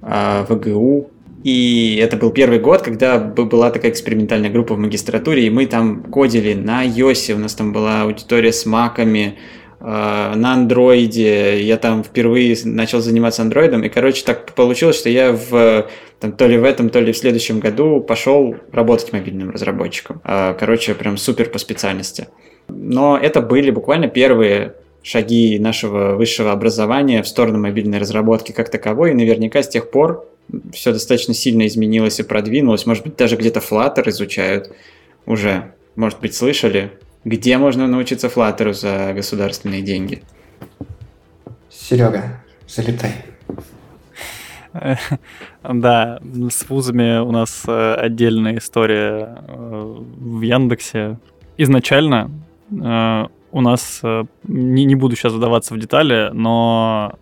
в ГУ, и это был первый год, когда была такая экспериментальная группа в магистратуре, и мы там кодили на iOS, у нас там была аудитория с маками, э, на андроиде, я там впервые начал заниматься андроидом, и, короче, так получилось, что я в, там, то ли в этом, то ли в следующем году пошел работать мобильным разработчиком. Э, короче, прям супер по специальности. Но это были буквально первые шаги нашего высшего образования в сторону мобильной разработки как таковой, и наверняка с тех пор все достаточно сильно изменилось и продвинулось. Может быть, даже где-то Flutter изучают уже. Может быть, слышали, где можно научиться Flutter за государственные деньги? Серега, залетай. Да, с вузами у нас э, отдельная история э, в Яндексе. Изначально э, у нас, не, не буду сейчас задаваться в детали, но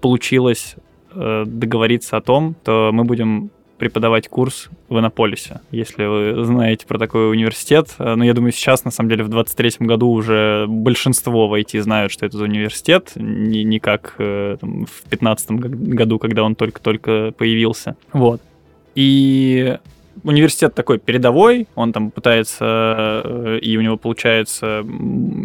получилось договориться о том, что мы будем преподавать курс в Иннополисе, если вы знаете про такой университет. Но ну, я думаю, сейчас, на самом деле, в 23-м году уже большинство в IT знают, что это за университет, не, не как э, там, в 15 году, когда он только-только появился. Вот. И университет такой передовой, он там пытается, э, и у него получается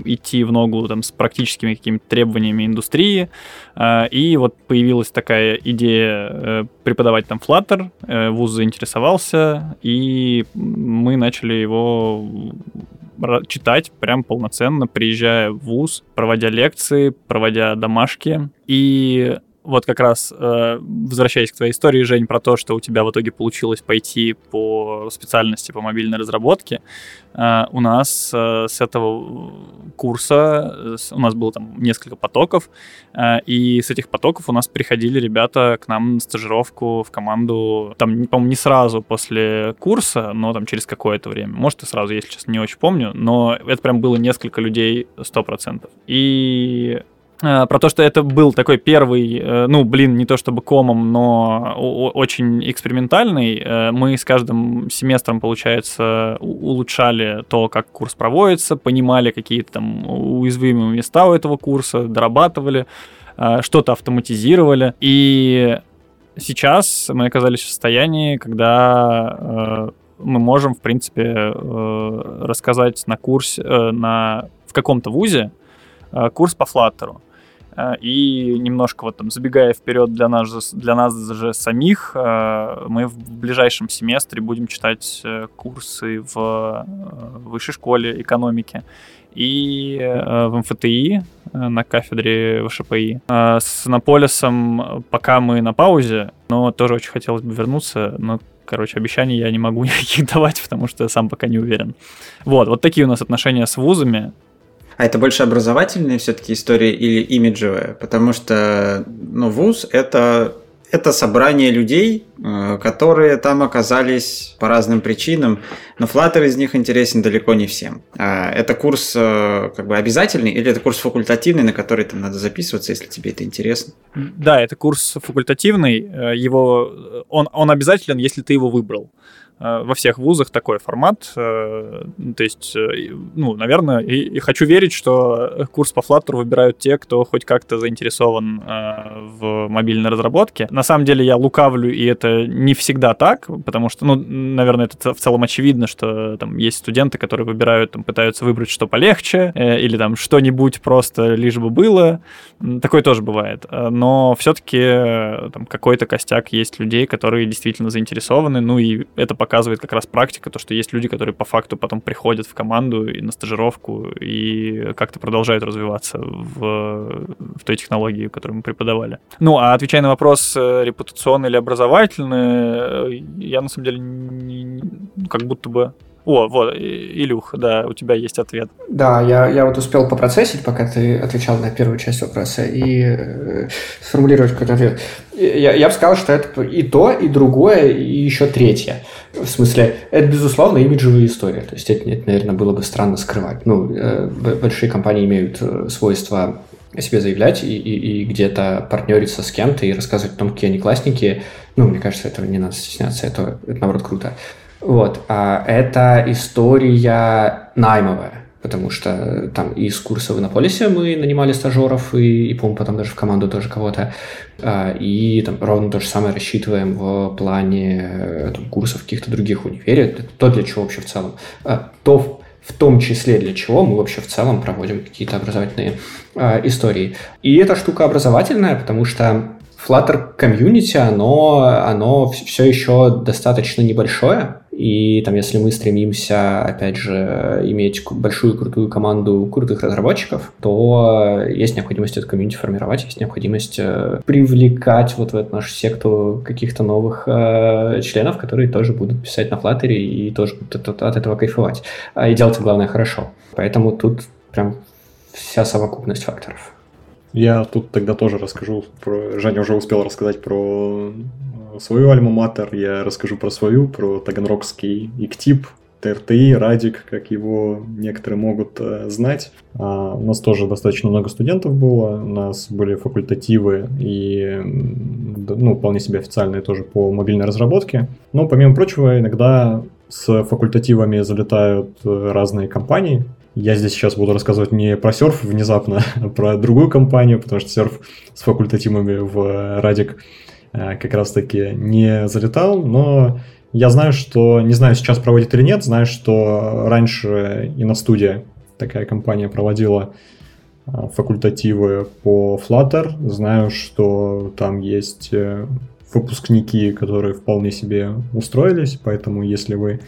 идти в ногу там, с практическими какими-то требованиями индустрии, э, и вот появилась такая идея э, преподавать там Flutter, вуз заинтересовался, и мы начали его читать прям полноценно, приезжая в вуз, проводя лекции, проводя домашки. И вот как раз э, возвращаясь к твоей истории, Жень, про то, что у тебя в итоге получилось пойти по специальности по мобильной разработке, э, у нас э, с этого курса у нас было там несколько потоков, и с этих потоков у нас приходили ребята к нам на стажировку в команду, там, по-моему, не сразу после курса, но там через какое-то время, может и сразу, если честно, не очень помню, но это прям было несколько людей 100%. И Э, про то, что это был такой первый, э, ну, блин, не то чтобы комом, но очень экспериментальный. Э, мы с каждым семестром, получается, улучшали то, как курс проводится, понимали какие-то там уязвимые места у этого курса, дорабатывали, что-то автоматизировали. И сейчас мы оказались в состоянии, когда мы можем, в принципе, рассказать на курсе, на, в каком-то вузе, курс по флаттеру. Э, и немножко вот там забегая вперед для нас, для нас же самих, э, мы в ближайшем семестре будем читать э, курсы в высшей школе экономики и в МФТИ на кафедре ВШПИ. С Наполисом пока мы на паузе, но тоже очень хотелось бы вернуться, но Короче, обещаний я не могу никаких давать, потому что я сам пока не уверен. Вот, вот такие у нас отношения с вузами. А это больше образовательные все-таки истории или имиджевые? Потому что ну, вуз это, это собрание людей, э, которые там оказались по разным причинам, но Flutter из них интересен далеко не всем. А это курс э, как бы обязательный или это курс факультативный, на который там надо записываться, если тебе это интересно? Да, это курс факультативный. Э, его, он, он обязателен, если ты его выбрал. Э, во всех вузах такой формат. Э, то есть, э, ну, наверное, и, и хочу верить, что курс по Flutter выбирают те, кто хоть как-то заинтересован в мобильной разработке. На самом деле я лукавлю, и это не всегда так, потому что, ну, наверное, это в целом очевидно, что там есть студенты, которые выбирают, там, пытаются выбрать что полегче, или там что-нибудь просто лишь бы было. Такое тоже бывает. Но все-таки там какой-то костяк есть людей, которые действительно заинтересованы, ну и это показывает как раз практика, то, что есть люди, которые по факту потом приходят в команду и на стажировку и как-то продолжают развиваться в, в той технологии, которую мы преподавали. Ну, а отвечая на вопрос, э, репутационный или образовательный, э, я на самом деле не, как будто бы о, вот, Илюх, да, у тебя есть ответ. Да, я, я вот успел попроцессить, пока ты отвечал на первую часть вопроса, и э, сформулировать какой-то ответ. Я, я бы сказал, что это и то, и другое, и еще третье. В смысле, это, безусловно, имиджевая история. То есть это, это наверное, было бы странно скрывать. Ну, э, большие компании имеют э, свойство о себе заявлять и, и, и где-то партнериться с кем-то и рассказывать о том, какие они классники. Ну, мне кажется, этого не надо стесняться, это, это наоборот круто. Вот, а это история наймовая, потому что там из курса в Иннополисе мы нанимали стажеров и, и по-моему, потом даже в команду тоже кого-то. А, и там ровно то же самое рассчитываем в плане э, там, курсов каких-то других универе. То, для чего вообще в целом. А, то, в том числе для чего мы вообще в целом проводим какие-то образовательные э, истории. И эта штука образовательная, потому что Flutter комьюнити, оно, оно все еще достаточно небольшое, и там, если мы стремимся, опять же, иметь большую крутую команду крутых разработчиков, то есть необходимость это комьюнити формировать, есть необходимость э, привлекать вот в эту нашу секту каких-то новых э, членов, которые тоже будут писать на Flutter и тоже будут от, от этого кайфовать. А, и делать, главное, хорошо. Поэтому тут прям вся совокупность факторов. Я тут тогда тоже расскажу про... Женя уже успел рассказать про э, свою альма-матер, я расскажу про свою, про Таганрогский ИКТИП, ТРТИ, Радик, как его некоторые могут э, знать. А, у нас тоже достаточно много студентов было, у нас были факультативы и ну, вполне себе официальные тоже по мобильной разработке. Но, помимо прочего, иногда с факультативами залетают э, разные компании. Я здесь сейчас буду рассказывать не про серф внезапно, а про другую компанию, потому что серф с факультативами в Радик э, как раз-таки не залетал, но я знаю, что, не знаю, сейчас проводит или нет, знаю, что раньше и на студии такая компания проводила а, факультативы по Flutter. Знаю, что там есть э, выпускники, которые вполне себе устроились, поэтому если вы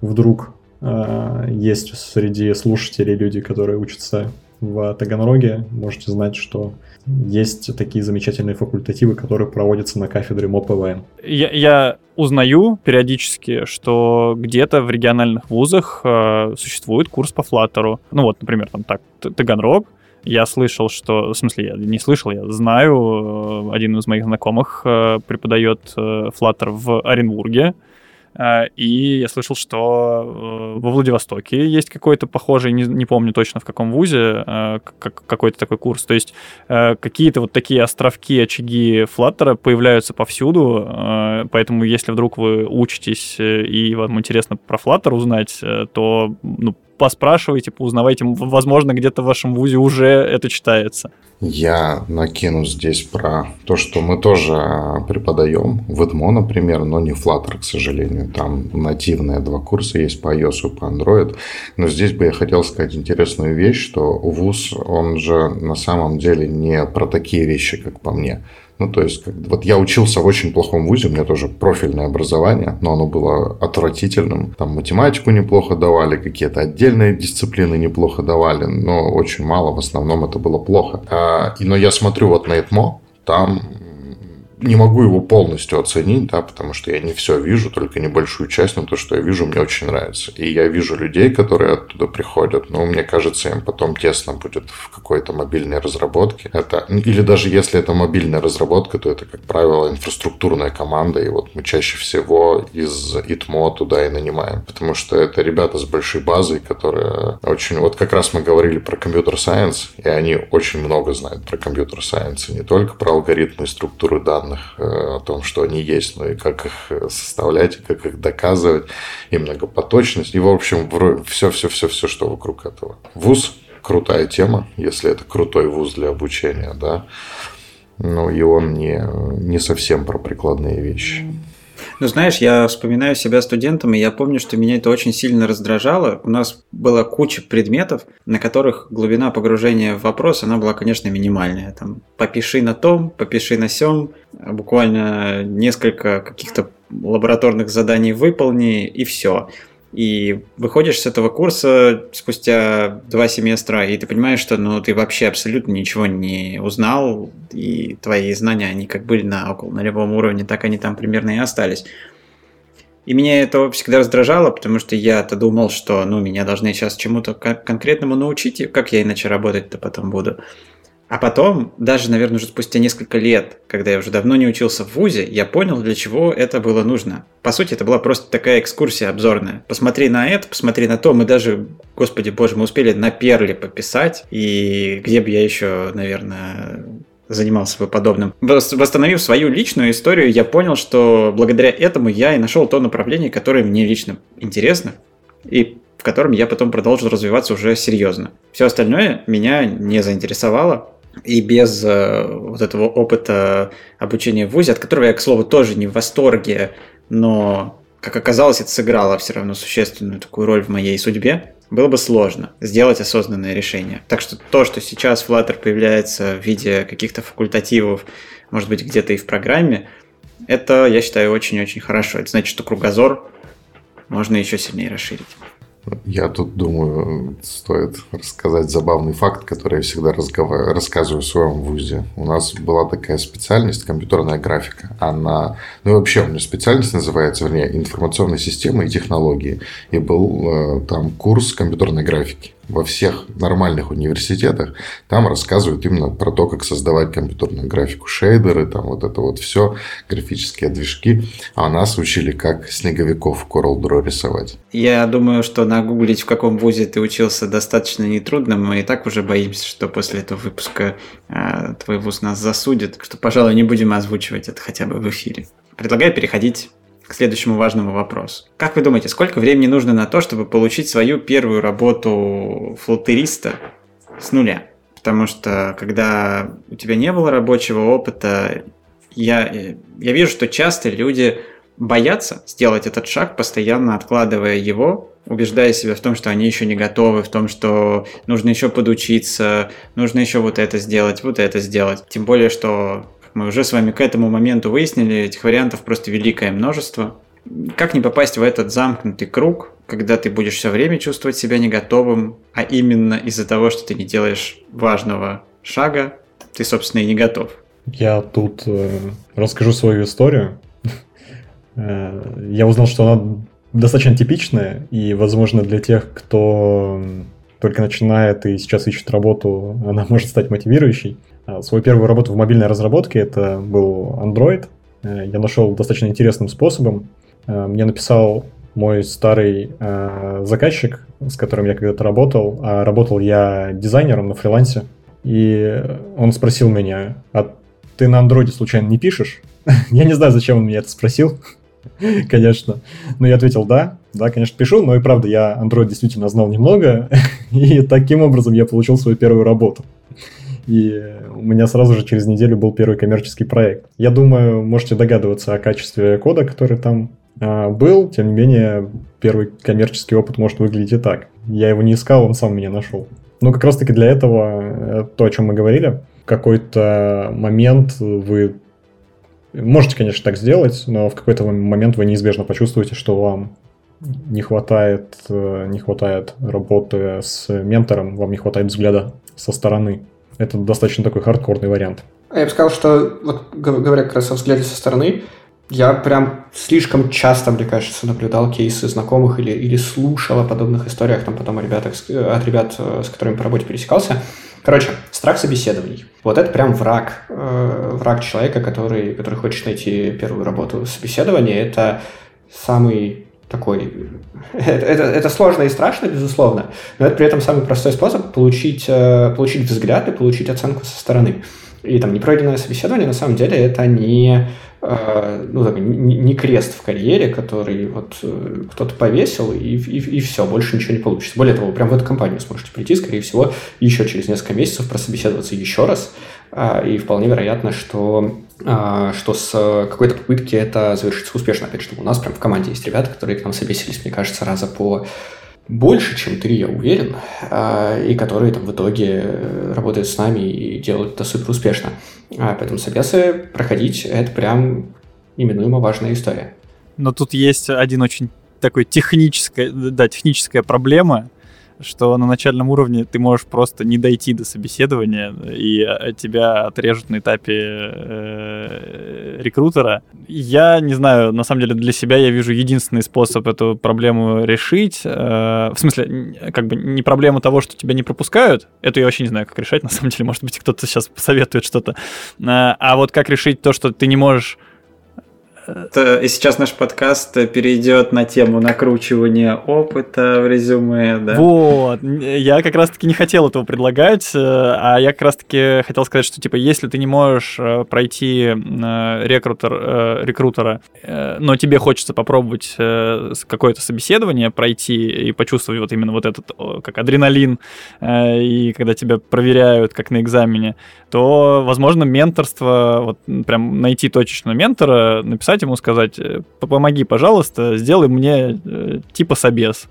вдруг э, есть среди слушателей люди, которые учатся в Таганроге, можете знать, что есть такие замечательные факультативы, которые проводятся на кафедре МОПВМ. Я, я узнаю периодически, что где-то в региональных вузах э, существует курс по флаттеру. Ну вот, например, там так, Таганрог, я слышал, что... В смысле, я не слышал, я знаю, э, один из моих знакомых э, преподает э, Flutter в Оренбурге. А, и я слышал, что э, во Владивостоке есть какой-то похожий, не, не помню точно в каком вузе, э, какой-то такой курс. То есть э, какие-то вот такие островки, очаги Flutter появляются повсюду, поэтому если вдруг вы учитесь и вам интересно про Flutter узнать, то ну, поспрашивайте, поузнавайте. Возможно, где-то в вашем вузе уже это читается. Я накину здесь про то, что мы тоже преподаем в EDMO, например, но не Flutter, к сожалению. Там нативные два курса есть по iOS и по Android. Но здесь бы я хотел сказать интересную вещь, что вуз, он же на самом деле не про такие вещи, как по мне. Ну, то есть, как, вот я учился в очень плохом вузе, у меня тоже профильное образование, но оно было отвратительным. Там математику неплохо давали, какие-то отдельные дисциплины неплохо давали, но очень мало, в основном это было плохо. А, но я смотрю вот на ЭТМО, там не могу его полностью оценить, да, потому что я не все вижу, только небольшую часть, но то, что я вижу, мне очень нравится. И я вижу людей, которые оттуда приходят, но мне кажется, им потом тесно будет в какой-то мобильной разработке. Это, или даже если это мобильная разработка, то это, как правило, инфраструктурная команда, и вот мы чаще всего из ИТМО туда и нанимаем, потому что это ребята с большой базой, которые очень... Вот как раз мы говорили про компьютер-сайенс, и они очень много знают про компьютер-сайенс, и не только про алгоритмы и структуры данных, данных, э, о том, что они есть, но и как их э, составлять, как их доказывать, и многопоточность, и, в общем, все-все-все-все, что вокруг этого. ВУЗ – крутая тема, если это крутой вуз для обучения, да, ну и он не, не совсем про прикладные вещи. Ну, знаешь, я вспоминаю себя студентом, и я помню, что меня это очень сильно раздражало. У нас была куча предметов, на которых глубина погружения в вопрос, она была, конечно, минимальная. Там, попиши на том, попиши на сем, буквально несколько каких-то лабораторных заданий выполни, и все. И выходишь с этого курса спустя два семестра, и ты понимаешь, что ну, ты вообще абсолютно ничего не узнал, и твои знания, они как были на около на любом уровне, так они там примерно и остались. И меня это всегда раздражало, потому что я-то думал, что ну, меня должны сейчас чему-то конкретному научить, и как я иначе работать-то потом буду. А потом, даже, наверное, уже спустя несколько лет, когда я уже давно не учился в ВУЗе, я понял, для чего это было нужно. По сути, это была просто такая экскурсия обзорная. Посмотри на это, посмотри на то. Мы даже, господи боже, мы успели на перле пописать. И где бы я еще, наверное, занимался бы подобным. Восстановив свою личную историю, я понял, что благодаря этому я и нашел то направление, которое мне лично интересно. И в котором я потом продолжил развиваться уже серьезно. Все остальное меня не заинтересовало, и без э, вот этого опыта обучения в ВУЗе, от которого я, к слову, тоже не в восторге, но, как оказалось, это сыграло все равно существенную такую роль в моей судьбе, было бы сложно сделать осознанное решение. Так что то, что сейчас Flutter появляется в виде каких-то факультативов, может быть, где-то и в программе, это, я считаю, очень-очень хорошо. Это значит, что кругозор можно еще сильнее расширить. Я тут думаю, стоит рассказать забавный факт, который я всегда разговар... рассказываю в своем вузе. У нас была такая специальность компьютерная графика. Она, ну вообще у меня специальность называется, вернее, информационные системы и технологии. И был э, там курс компьютерной графики. Во всех нормальных университетах, там рассказывают именно про то, как создавать компьютерную графику, шейдеры, там вот это вот все, графические движки. А нас учили, как снеговиков в Coral Draw рисовать. Я думаю, что нагуглить, в каком вузе ты учился, достаточно нетрудно. Мы и так уже боимся, что после этого выпуска э, твой вуз нас засудит. Что, пожалуй, не будем озвучивать это хотя бы в эфире. Предлагаю переходить к следующему важному вопросу. Как вы думаете, сколько времени нужно на то, чтобы получить свою первую работу флотериста с нуля? Потому что когда у тебя не было рабочего опыта, я, я вижу, что часто люди боятся сделать этот шаг, постоянно откладывая его, убеждая себя в том, что они еще не готовы, в том, что нужно еще подучиться, нужно еще вот это сделать, вот это сделать. Тем более, что мы уже с вами к этому моменту выяснили, этих вариантов просто великое множество. Как не попасть в этот замкнутый круг, когда ты будешь все время чувствовать себя не готовым, а именно из-за того, что ты не делаешь важного шага, ты, собственно, и не готов. Я тут э, расскажу свою историю. Э, я узнал, что она достаточно типичная, и, возможно, для тех, кто только начинает и сейчас ищет работу, она может стать мотивирующей. А, свою первую работу в мобильной разработке, это был Android. Э, я нашел достаточно интересным способом. Э, мне написал мой старый э, заказчик, с которым я когда-то работал. А работал я дизайнером на фрилансе. И он спросил меня, а ты на андроиде случайно не пишешь? я не знаю, зачем он меня это спросил, конечно. Но я ответил, да, да, конечно, пишу, но и правда, я Android действительно знал немного, и таким образом я получил свою первую работу. И у меня сразу же через неделю был первый коммерческий проект. Я думаю, можете догадываться о качестве кода, который там а, был. Тем не менее, первый коммерческий опыт может выглядеть и так. Я его не искал, он сам меня нашел. Но как раз-таки для этого, э, то, о чем мы говорили, какой-то момент вы можете, конечно, так сделать, но в какой-то момент вы неизбежно почувствуете, что вам не хватает, э, не хватает работы с ментором, вам не хватает взгляда со стороны. Это достаточно такой хардкорный вариант. А я бы сказал, что, вот говоря как раз о взгляде со стороны, я прям слишком часто, мне кажется, наблюдал кейсы знакомых или, или слушал о подобных историях там потом ребятах, от ребят, э, с которыми по работе пересекался. Короче, страх собеседований. Вот это прям враг. Э, враг человека, который, который хочет найти первую работу. Собеседование – это самый такой... Это, это, это сложно и страшно, безусловно, но это при этом самый простой способ получить, э, получить взгляд и получить оценку со стороны. И там непройденное собеседование, на самом деле, это не, э, ну, так, не, не крест в карьере, который вот э, кто-то повесил, и, и, и все, больше ничего не получится. Более того, прям в эту компанию сможете прийти, скорее всего, еще через несколько месяцев прособеседоваться еще раз, а, и вполне вероятно, что что с какой-то попытки это завершится успешно. Опять же, у нас прям в команде есть ребята, которые к нам собесились, мне кажется, раза по больше, чем три, я уверен, а, и которые там в итоге работают с нами и делают это супер успешно. Поэтому собесы проходить – это прям неминуемо важная история. Но тут есть один очень такой техническая, да, техническая проблема, что на начальном уровне ты можешь просто не дойти до собеседования, и э, тебя отрежут на этапе э, рекрутера. Я не знаю, на самом деле для себя я вижу единственный способ эту проблему решить. Э, в смысле, как бы не проблема того, что тебя не пропускают, это я вообще не знаю, как решать, на самом деле, может быть, кто-то сейчас посоветует что-то. Э, а вот как решить то, что ты не можешь сейчас наш подкаст перейдет на тему накручивания опыта в резюме, да? Вот, я как раз-таки не хотел этого предлагать, э, а я как раз-таки хотел сказать, что, типа, если ты не можешь э, пройти э, рекрутер, рекрутера, но тебе хочется попробовать какое-то собеседование пройти и почувствовать вот именно вот этот, как адреналин, и когда тебя проверяют, как на экзамене, то, возможно, менторство, вот прям найти точечно ментора, написать написать ему, сказать, «Э, помоги, пожалуйста, сделай мне э, типа собес.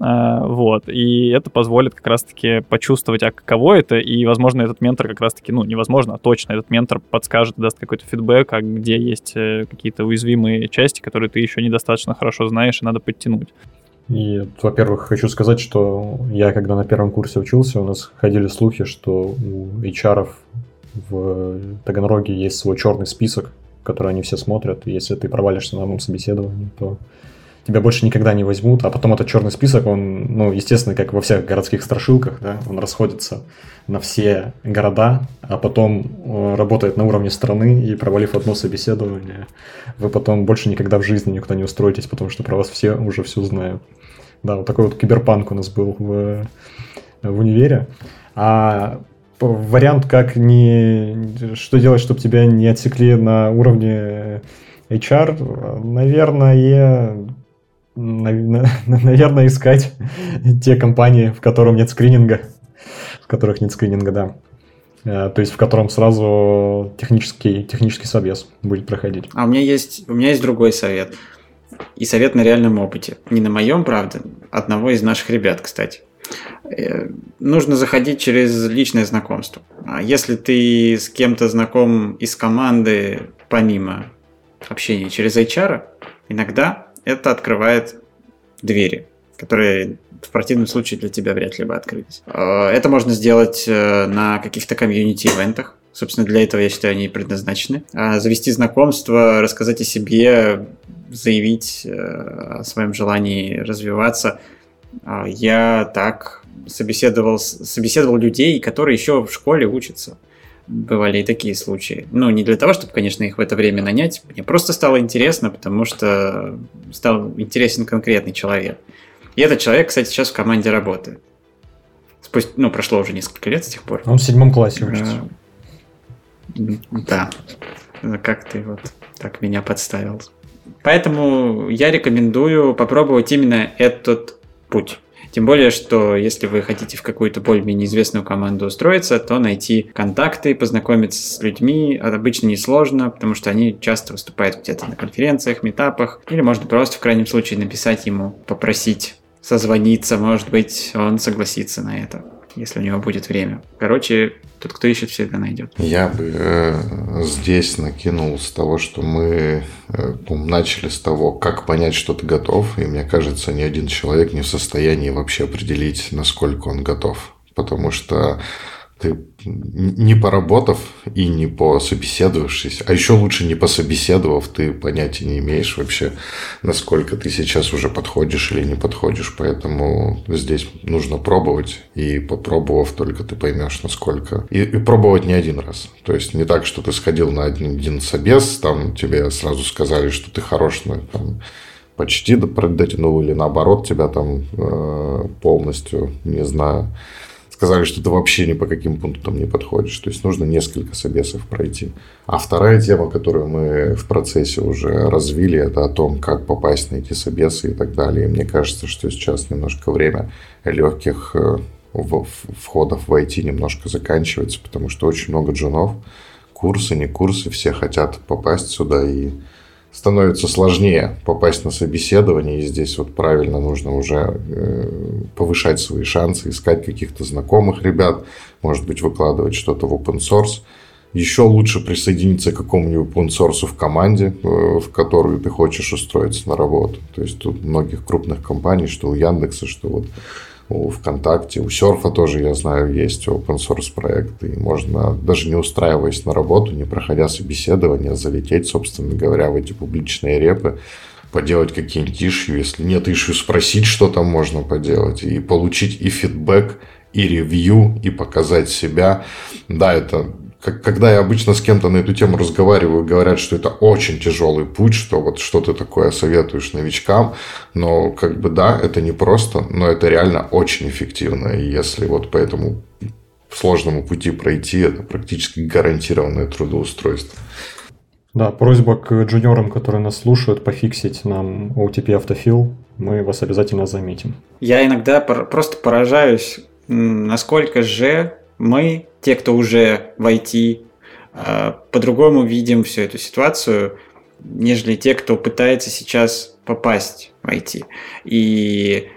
А, вот, и это позволит как раз-таки почувствовать, а каково это, и, возможно, этот ментор как раз-таки, ну, невозможно, а точно, этот ментор подскажет, даст какой-то фидбэк, а где есть э, какие-то уязвимые части, которые ты еще недостаточно хорошо знаешь, и надо подтянуть. И, во-первых, хочу сказать, что я, когда на первом курсе учился, у нас ходили слухи, что у HR в Таганроге есть свой черный список который они все смотрят. И если ты провалишься на одном собеседовании, то тебя больше никогда не возьмут, а потом этот черный список, он, ну, естественно, как во всех городских страшилках, да, он расходится на все города, а потом э, работает на уровне страны, и провалив одно собеседование, вы потом больше никогда в жизни никуда не устроитесь, потому что про вас все уже все знают. Да, вот такой вот киберпанк у нас был в, в универе. А вариант, как не... Что делать, чтобы тебя не отсекли на уровне HR, наверное, наверное, искать те компании, в котором нет скрининга, в которых нет скрининга, да. Э, то есть в котором сразу технический, технический собес будет проходить. А у меня есть, у меня есть другой совет. И совет на реальном опыте. Не на моем, правда, одного из наших ребят, кстати. Э, нужно заходить через личное знакомство. А если ты с кем-то знаком из команды, помимо общения через HR, иногда это открывает двери, которые в противном случае для тебя вряд ли бы открылись. Э, это можно сделать э, на каких-то комьюнити-ивентах. Собственно, для этого, я считаю, они и предназначены. А завести знакомство, рассказать о себе, заявить о своем желании развиваться – я так собеседовал, собеседовал людей, которые еще в школе учатся. Бывали и такие случаи. Ну, не для того, чтобы, конечно, их в это время нанять. Мне просто стало интересно, потому что стал интересен конкретный человек. И этот человек, кстати, сейчас в команде работает. Спустя, ну, прошло уже несколько лет с тех пор. Он в седьмом классе учится. Да. Как ты вот так меня подставил. Поэтому я рекомендую попробовать именно этот путь. Тем более, что если вы хотите в какую-то более-менее известную команду устроиться, то найти контакты, познакомиться с людьми обычно несложно, потому что они часто выступают где-то на конференциях, метапах, или можно просто в крайнем случае написать ему, попросить созвониться, может быть, он согласится на это если у него будет время. Короче, тот, кто ищет, всегда найдет. Я бы э, здесь накинул с того, что мы э, начали с того, как понять, что ты готов. И мне кажется, ни один человек не в состоянии вообще определить, насколько он готов. Потому что ты не поработав и не пособеседовавшись, а еще лучше не пособеседовав, ты понятия не имеешь вообще, насколько ты сейчас уже подходишь или не подходишь. Поэтому здесь нужно пробовать, и попробовав, только ты поймешь, насколько. И, и пробовать не один раз. То есть не так, что ты сходил на один, один собес, там тебе сразу сказали, что ты хорош, но там, почти дотянул, или наоборот тебя там э, полностью, не знаю, сказали, что ты вообще ни по каким пунктам не подходишь. То есть нужно несколько собесов пройти. А вторая тема, которую мы в процессе уже развили, это о том, как попасть на эти собесы и так далее. И мне кажется, что сейчас немножко время легких э, входов в IT немножко заканчивается, потому что очень много джунов, курсы, не курсы, все хотят попасть сюда и становится сложнее попасть на собеседование, и здесь вот правильно нужно уже э, повышать свои шансы, искать каких-то знакомых ребят, может быть, выкладывать что-то в open source. Еще лучше присоединиться к какому-нибудь open source в команде, э, в которую ты хочешь устроиться на работу. То есть тут многих крупных компаний, что у Яндекса, что вот у ВКонтакте, у Серфа тоже, я знаю, есть open source проекты. И можно, даже не устраиваясь на работу, не проходя собеседование, залететь, собственно говоря, в эти публичные репы, поделать какие-нибудь ишью. Если нет ишью, спросить, что там можно поделать. И получить и фидбэк, и ревью, и показать себя. Да, это когда я обычно с кем-то на эту тему разговариваю, говорят, что это очень тяжелый путь, что вот что ты такое советуешь новичкам, но как бы да, это не просто, но это реально очень эффективно. И если вот по этому сложному пути пройти, это практически гарантированное трудоустройство. Да, просьба к джуниорам, которые нас слушают, пофиксить нам OTP автофил. Мы вас обязательно заметим. Я иногда просто поражаюсь, насколько же мы, те, кто уже в IT, а, по-другому видим всю эту ситуацию, нежели те, кто пытается сейчас попасть в IT. И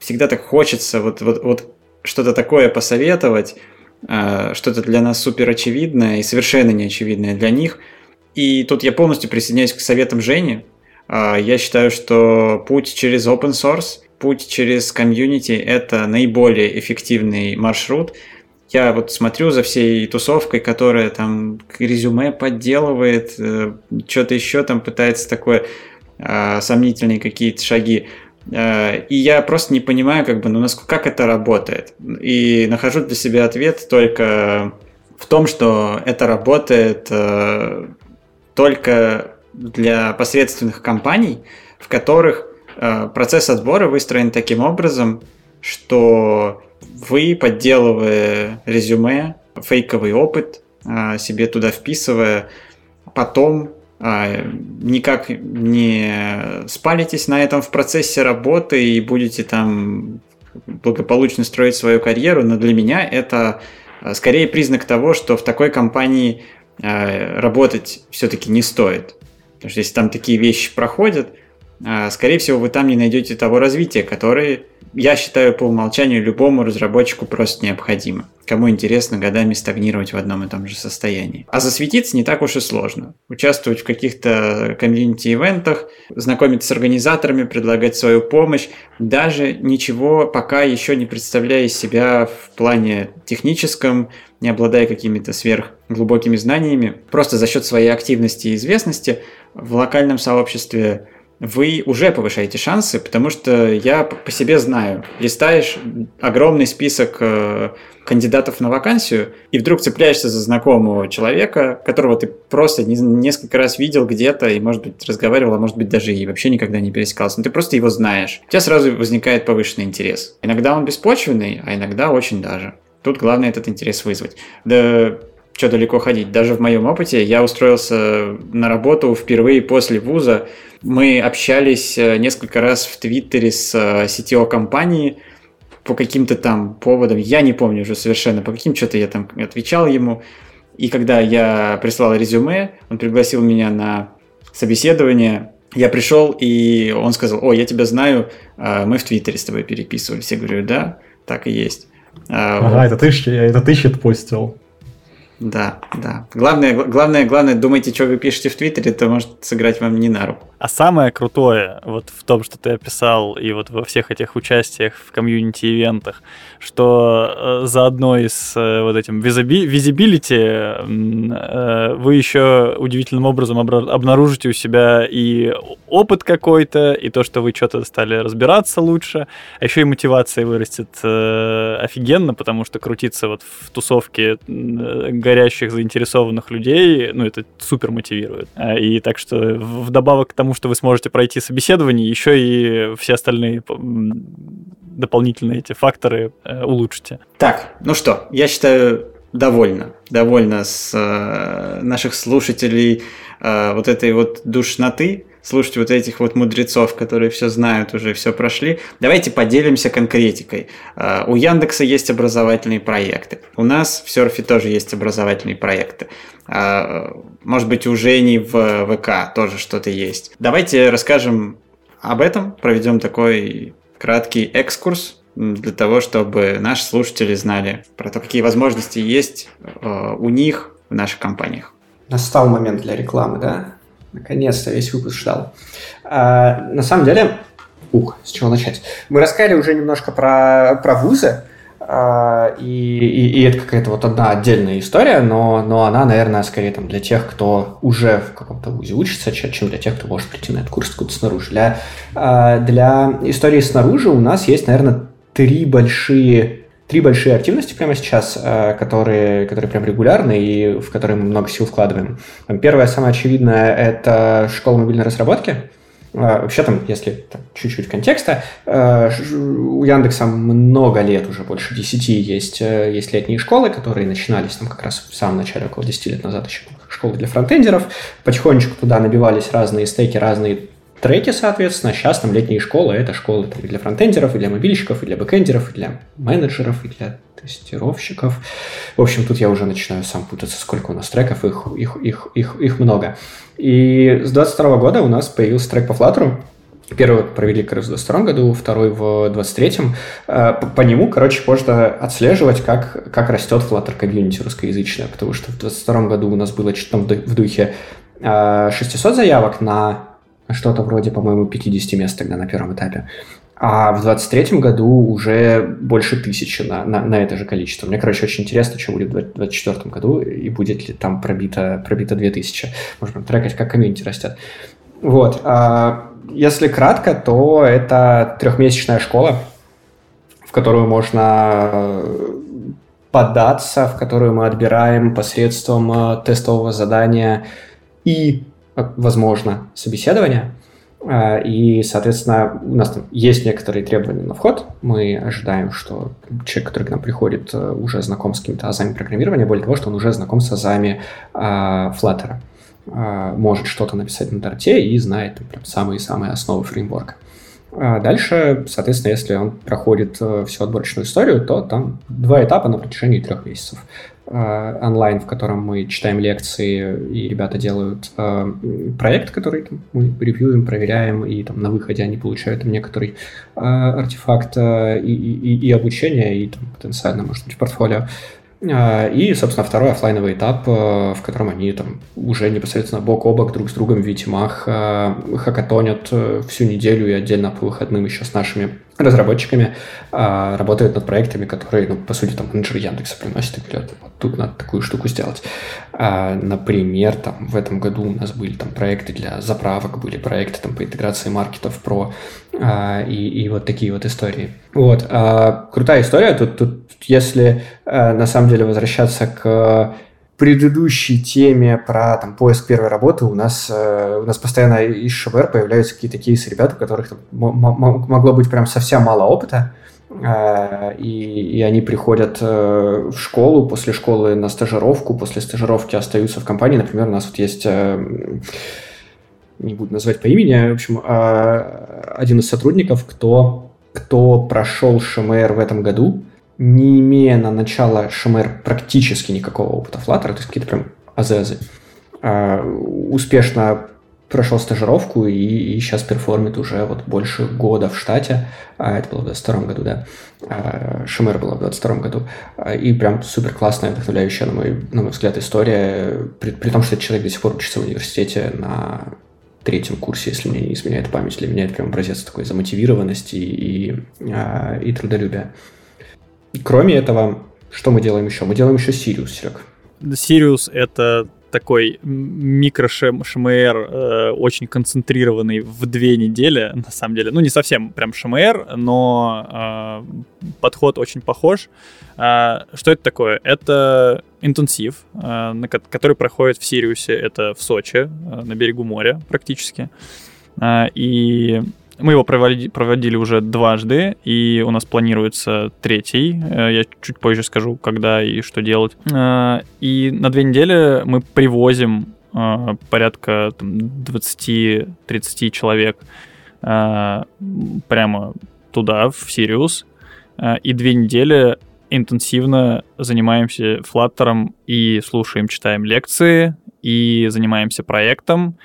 всегда так хочется вот, вот, вот что-то такое посоветовать, а, что-то для нас супер очевидное и совершенно неочевидное для них. И тут я полностью присоединяюсь к советам Жени. А, я считаю, что путь через open source, путь через комьюнити – это наиболее эффективный маршрут – я вот смотрю за всей тусовкой, которая там резюме подделывает, э, что-то еще там пытается такое. э, сомнительные какие-то шаги. Э, и я просто не понимаю, как бы, ну, насколько, как это работает. И нахожу для себя ответ только в том, что это работает э, только для посредственных компаний, в которых процесс отбора выстроен таким образом, что вы, подделывая резюме, фейковый опыт, э, себе туда вписывая, потом э, никак не спалитесь на этом в процессе работы и будете там благополучно строить свою карьеру, но для меня это э, скорее признак того, что в такой компании работать все-таки не стоит. Потому что если там такие вещи проходят, а, скорее всего, вы там не найдете того развития, которое, я считаю, по умолчанию любому разработчику просто необходимо. Кому интересно годами стагнировать в одном и том же состоянии. А засветиться не так уж и сложно. Участвовать в каких-то комьюнити-ивентах, знакомиться с организаторами, предлагать свою помощь, даже ничего пока еще не представляя из себя в плане техническом, не обладая какими-то сверхглубокими знаниями, просто за счет своей активности и известности в локальном сообществе вы уже повышаете шансы, потому что я по себе знаю, листаешь огромный список э, кандидатов на вакансию, и вдруг цепляешься за знакомого человека, которого ты просто несколько раз видел где-то, и, может быть, разговаривал, а может быть, даже и вообще никогда не пересекался, но ты просто его знаешь. У тебя сразу возникает повышенный интерес. Иногда он беспочвенный, а иногда очень даже. Тут главное этот интерес вызвать. Да что далеко ходить. Даже в моем опыте я устроился на работу впервые после вуза. Мы общались э, несколько раз в Твиттере с CTO э, компании по каким-то там поводам. Я не помню уже совершенно, по каким что-то я там отвечал ему. И когда я прислал резюме, он пригласил меня на собеседование. Я пришел, и он сказал, о, я тебя знаю, э, мы в Твиттере с тобой переписывались. Я говорю, да, так и есть. Ага, вот. это ты, это ты щитпостил. Да, да. Главное, главное, главное, думайте, что вы пишете в Твиттере, это может сыграть вам не на руку. А самое крутое вот в том, что ты описал, и вот во всех этих участиях в комьюнити-ивентах, что э, заодно и с э, вот этим визибилити э, вы еще удивительным образом обнаружите у себя и опыт какой-то, и то, что вы что-то стали разбираться лучше, а еще и мотивация вырастет офигенно, потому что крутиться вот в тусовке горящих, заинтересованных людей, ну, это супер мотивирует. И так что вдобавок к тому, тому, что вы сможете пройти собеседование, еще и все остальные дополнительные эти факторы э, улучшите. Так, ну что, я считаю, довольно. Довольно с э, наших слушателей э, вот этой вот душноты слушать вот этих вот мудрецов, которые все знают уже, все прошли. Давайте поделимся конкретикой. А, у Яндекса есть образовательные проекты. У нас в Серфе тоже есть образовательные проекты. А, может быть, у Жени в ВК тоже что-то есть. Давайте расскажем об этом, проведем такой краткий экскурс для того, чтобы наши слушатели знали про то, какие возможности есть а, у них в наших компаниях. Настал момент для рекламы, да? Наконец-то весь выпуск ждал. А, на самом деле, ух, с чего начать? Мы рассказали уже немножко про, про вузы, а, и, и, и это какая-то вот одна отдельная история, но, но она, наверное, скорее там для тех, кто уже в каком-то вузе учится, чем для тех, кто может прийти на этот курс откуда снаружи. Для, а, для истории снаружи у нас есть, наверное, три большие три большие активности прямо сейчас, э, которые, которые прям регулярны и в которые мы много сил вкладываем. Первое, самое очевидное, это школа мобильной разработки. Э, вообще там, если чуть-чуть контекста, э, у Яндекса много лет, уже больше 10 есть, есть летние школы, которые начинались там как раз в самом начале, около 10 лет назад еще школы для фронтендеров. Потихонечку туда набивались разные стейки, разные треки, соответственно, сейчас там летние школы, это школы там, и для фронтендеров, и для мобильщиков, и для бэкендеров, и для менеджеров, и для тестировщиков. В общем, тут я уже начинаю сам путаться, сколько у нас треков, их, их, их, их, их много. И с 22 года у нас появился трек по Flutter, Первый провели как раз в 22 году, второй в 23-м. Э, по, нему, короче, можно отслеживать, как, как растет Flutter комьюнити русскоязычное, потому что в 22 году у нас было что-то в духе 600 э, заявок на что-то вроде, по-моему, 50 мест тогда на первом этапе. А в 23 году уже больше тысячи на, на, на это же количество. Мне, короче, очень интересно, что будет в 24 году и будет ли там пробито, пробито 2000. Можно трекать, как комьюнити растет. Вот. А если кратко, то это трехмесячная школа, в которую можно податься, в которую мы отбираем посредством э, тестового задания и, возможно, собеседования. Э, и, соответственно, у нас там есть некоторые требования на вход. Мы ожидаем, что человек, который к нам приходит, э, уже знаком с какими-то азами программирования, более того, что он уже знаком с азами Flutter. Может что-то написать на торте и знает самые-самые основы фреймворка. А дальше, соответственно, если он проходит э, всю отборочную историю, то там два этапа на протяжении трех месяцев. Э, онлайн, в котором мы читаем лекции, и ребята делают э, проект, который там, мы ревьюем, проверяем, и там на выходе они получают там, некоторый артефакт и, и, и обучение, и там, потенциально, может быть, портфолио. А, и, собственно, второй офлайновый этап, э, в котором они там уже непосредственно бок о бок друг с другом в Витимах э, хакатонят э, всю неделю и отдельно по выходным еще с нашими разработчиками а, работают над проектами, которые, ну, по сути, там менеджер Яндекса приносит и говорят, вот тут надо такую штуку сделать. А, например, там в этом году у нас были там проекты для заправок, были проекты там по интеграции маркетов про а, и, и вот такие вот истории. Вот. А, крутая история. Тут, тут если а, на самом деле возвращаться к предыдущей теме про там, поиск первой работы у нас, э, у нас постоянно из ШВР появляются какие-то кейсы ребят, у которых там, могло быть прям совсем мало опыта, э, и, и они приходят э, в школу, после школы на стажировку, после стажировки остаются в компании. Например, у нас вот есть, э, не буду назвать по имени, в общем, э, один из сотрудников, кто, кто прошел ШМР в этом году, не имея на начало Шумер практически никакого опыта Flutter, то есть какие-то прям азезы, а, успешно прошел стажировку и, и сейчас перформит уже вот больше года в штате. А, это было в 22 году, да. А, было в 22 году. А, и прям супер классная, вдохновляющая, на мой, на мой взгляд, история. При, при том, что этот человек до сих пор учится в университете на третьем курсе, если мне не изменяет память. Для меня это прям образец такой замотивированности и, и, и трудолюбия. Кроме этого, что мы делаем еще? Мы делаем еще Sirius, Серег. Sirius — это такой микро-ШМР, э, очень концентрированный в две недели, на самом деле. Ну, не совсем прям ШМР, но э, подход очень похож. Э, что это такое? Это интенсив, э, который проходит в Сириусе, это в Сочи, э, на берегу моря практически. Э, и мы его проводили, проводили уже дважды, и у нас планируется третий. Э, я чуть позже скажу, когда и что делать. Э, и на две недели мы привозим э, порядка 20-30 человек прямо туда, в Сириус. И две недели интенсивно занимаемся флаттером и слушаем, читаем лекции, и занимаемся проектом,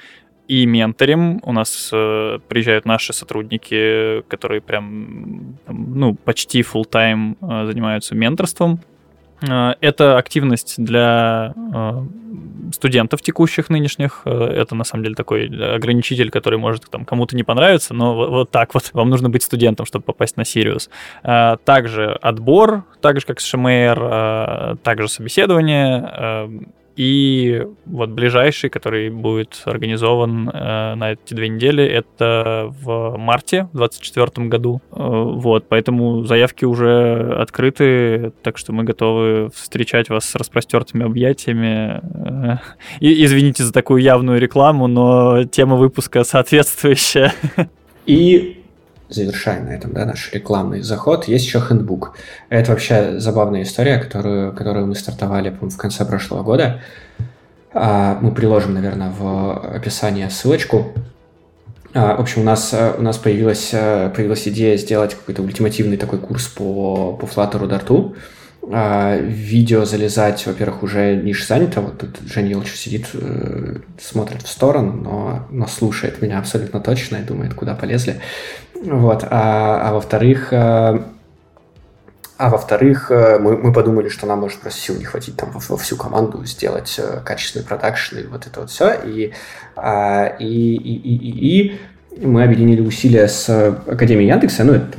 и менторим. У нас э, приезжают наши сотрудники, которые прям, ну, почти full time э, занимаются менторством. Э, это активность для э, студентов текущих нынешних. Э, это на самом деле такой ограничитель, который может там кому-то не понравиться, но вот, вот так вот вам нужно быть студентом, чтобы попасть на Сириус. Также отбор, так же как с ШМР, также собеседование и вот ближайший, который будет организован э, на эти две недели, это в марте в 2024 году. Э, вот, поэтому заявки уже открыты, так что мы готовы встречать вас с распростертыми объятиями. Э, и, извините за такую явную рекламу, но тема выпуска соответствующая. И завершаем на этом да, наш рекламный заход, есть еще хендбук. Это вообще забавная история, которую, которую мы стартовали в конце прошлого года. А, мы приложим, наверное, в описании ссылочку. А, в общем, у нас, у нас появилась, появилась идея сделать какой-то ультимативный такой курс по, по Flutter Dart. А, видео залезать, во-первых, уже ниша занята. Вот тут Женя Елчев сидит, э, смотрит в сторону, но, но слушает меня абсолютно точно и думает, куда полезли. Вот. А, а во-вторых, а, а во-вторых, э, мы, мы подумали, что нам может просто сил не хватить там во, во всю команду сделать качественный продакшн и вот это вот все. И, а, и, и, и, и, и мы объединили усилия с Академией Яндекса, ну, это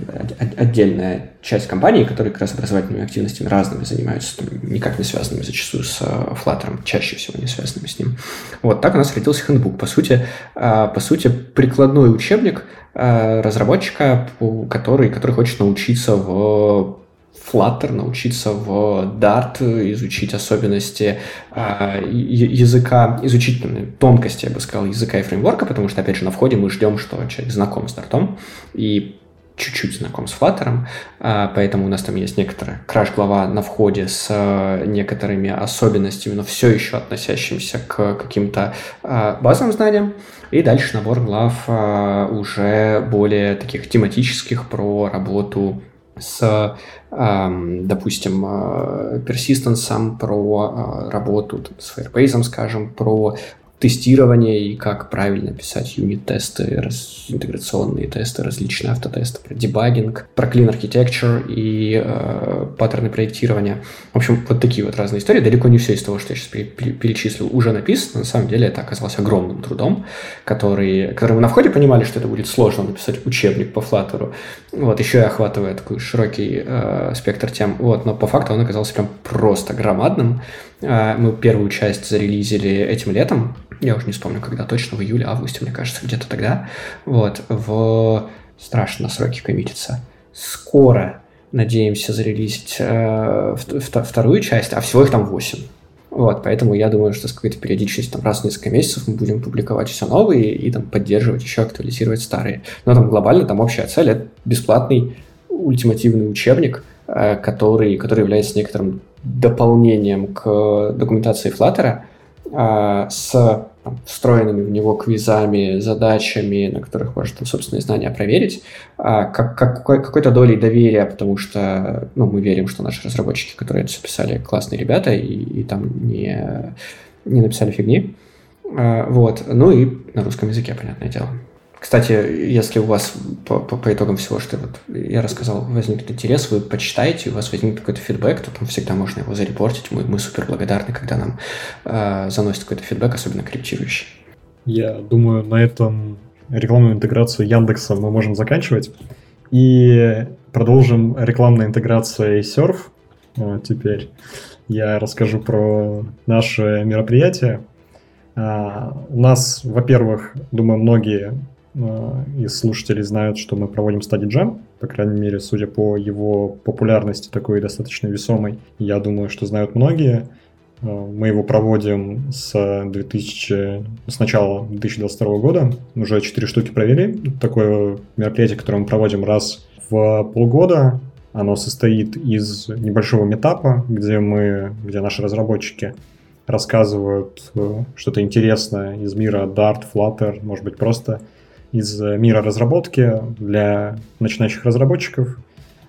отдельная часть компании, которые как раз образовательными активностями разными занимаются, там, никак не связанными зачастую с Flutter, чаще всего не связанными с ним. Вот так у нас родился хендбук. По сути, по сути прикладной учебник разработчика, который, который хочет научиться в Flutter, научиться в Dart, изучить особенности э, языка, изучить тонкости, я бы сказал, языка и фреймворка, потому что, опять же, на входе мы ждем, что человек знаком с Dart, и чуть-чуть знаком с Flutter, э, поэтому у нас там есть некоторая краш-глава на входе с э, некоторыми особенностями, но все еще относящимися к каким-то базовым знаниям. И дальше набор глав уже более таких тематических про работу с, допустим, персистенсом, про работу с Firebase, скажем, про тестирование и как правильно писать юнит-тесты, раз, интеграционные тесты, различные автотесты, про дебагинг, про clean architecture и э, паттерны проектирования. В общем, вот такие вот разные истории. Далеко не все из того, что я сейчас перечислил, уже написано. На самом деле это оказалось огромным трудом, который, который мы на входе понимали, что это будет сложно написать учебник по Flutter. Вот, еще и охватывая такой широкий э, спектр тем. Вот, но по факту он оказался прям просто громадным. Э, мы первую часть зарелизили этим летом, я уже не вспомню, когда точно, в июле, августе, мне кажется, где-то тогда. Вот, в... Страшно сроки коммитятся. Скоро надеемся зарелизить э, вторую часть, а всего их там 8. Вот, поэтому я думаю, что с какой-то периодичностью, там, раз в несколько месяцев мы будем публиковать все новые и там поддерживать, еще актуализировать старые. Но там глобально, там общая цель – это бесплатный ультимативный учебник, э, который, который является некоторым дополнением к документации Flutter, э, с там, встроенными в него квизами, задачами, на которых можно там, собственные знания проверить, а, как, как, какой-то долей доверия, потому что ну, мы верим, что наши разработчики, которые это все писали, классные ребята и, и там не, не написали фигни. А, вот. Ну и на русском языке, понятное дело. Кстати, если у вас по, по, по итогам всего, что вот я рассказал, возникнет интерес, вы почитаете, у вас возникнет какой-то фидбэк, то там всегда можно его зарепортить. Мы, мы супер благодарны, когда нам э, заносит какой-то фидбэк, особенно корректирующий. Я думаю, на этом рекламную интеграцию Яндекса мы можем заканчивать. И продолжим рекламную интеграцию Surf. Вот теперь я расскажу про наше мероприятие. Uh, у нас, во-первых, думаю, многие Э, из слушателей знают, что мы проводим Study Jam, по крайней мере, судя по его популярности, такой достаточно весомой. Я думаю, что знают многие. Э, мы его проводим с, 2000, с начала 2022 года. Уже 4 штуки провели. Такое мероприятие, которое мы проводим раз в полгода. Оно состоит из небольшого метапа, где мы, где наши разработчики рассказывают э, что-то интересное из мира Dart, Flutter, может быть, просто из мира разработки для начинающих разработчиков.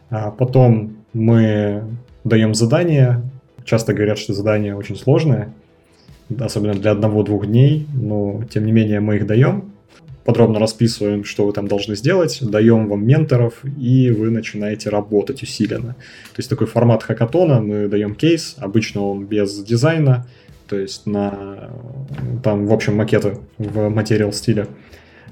А потом мы даем задания. Часто говорят, что задания очень сложные, особенно для одного-двух дней, но тем не менее мы их даем. Подробно расписываем, что вы там должны сделать, даем вам менторов, и вы начинаете работать усиленно. То есть такой формат хакатона, мы даем кейс, обычно он без дизайна, то есть на там, в общем, макеты в материал стиле.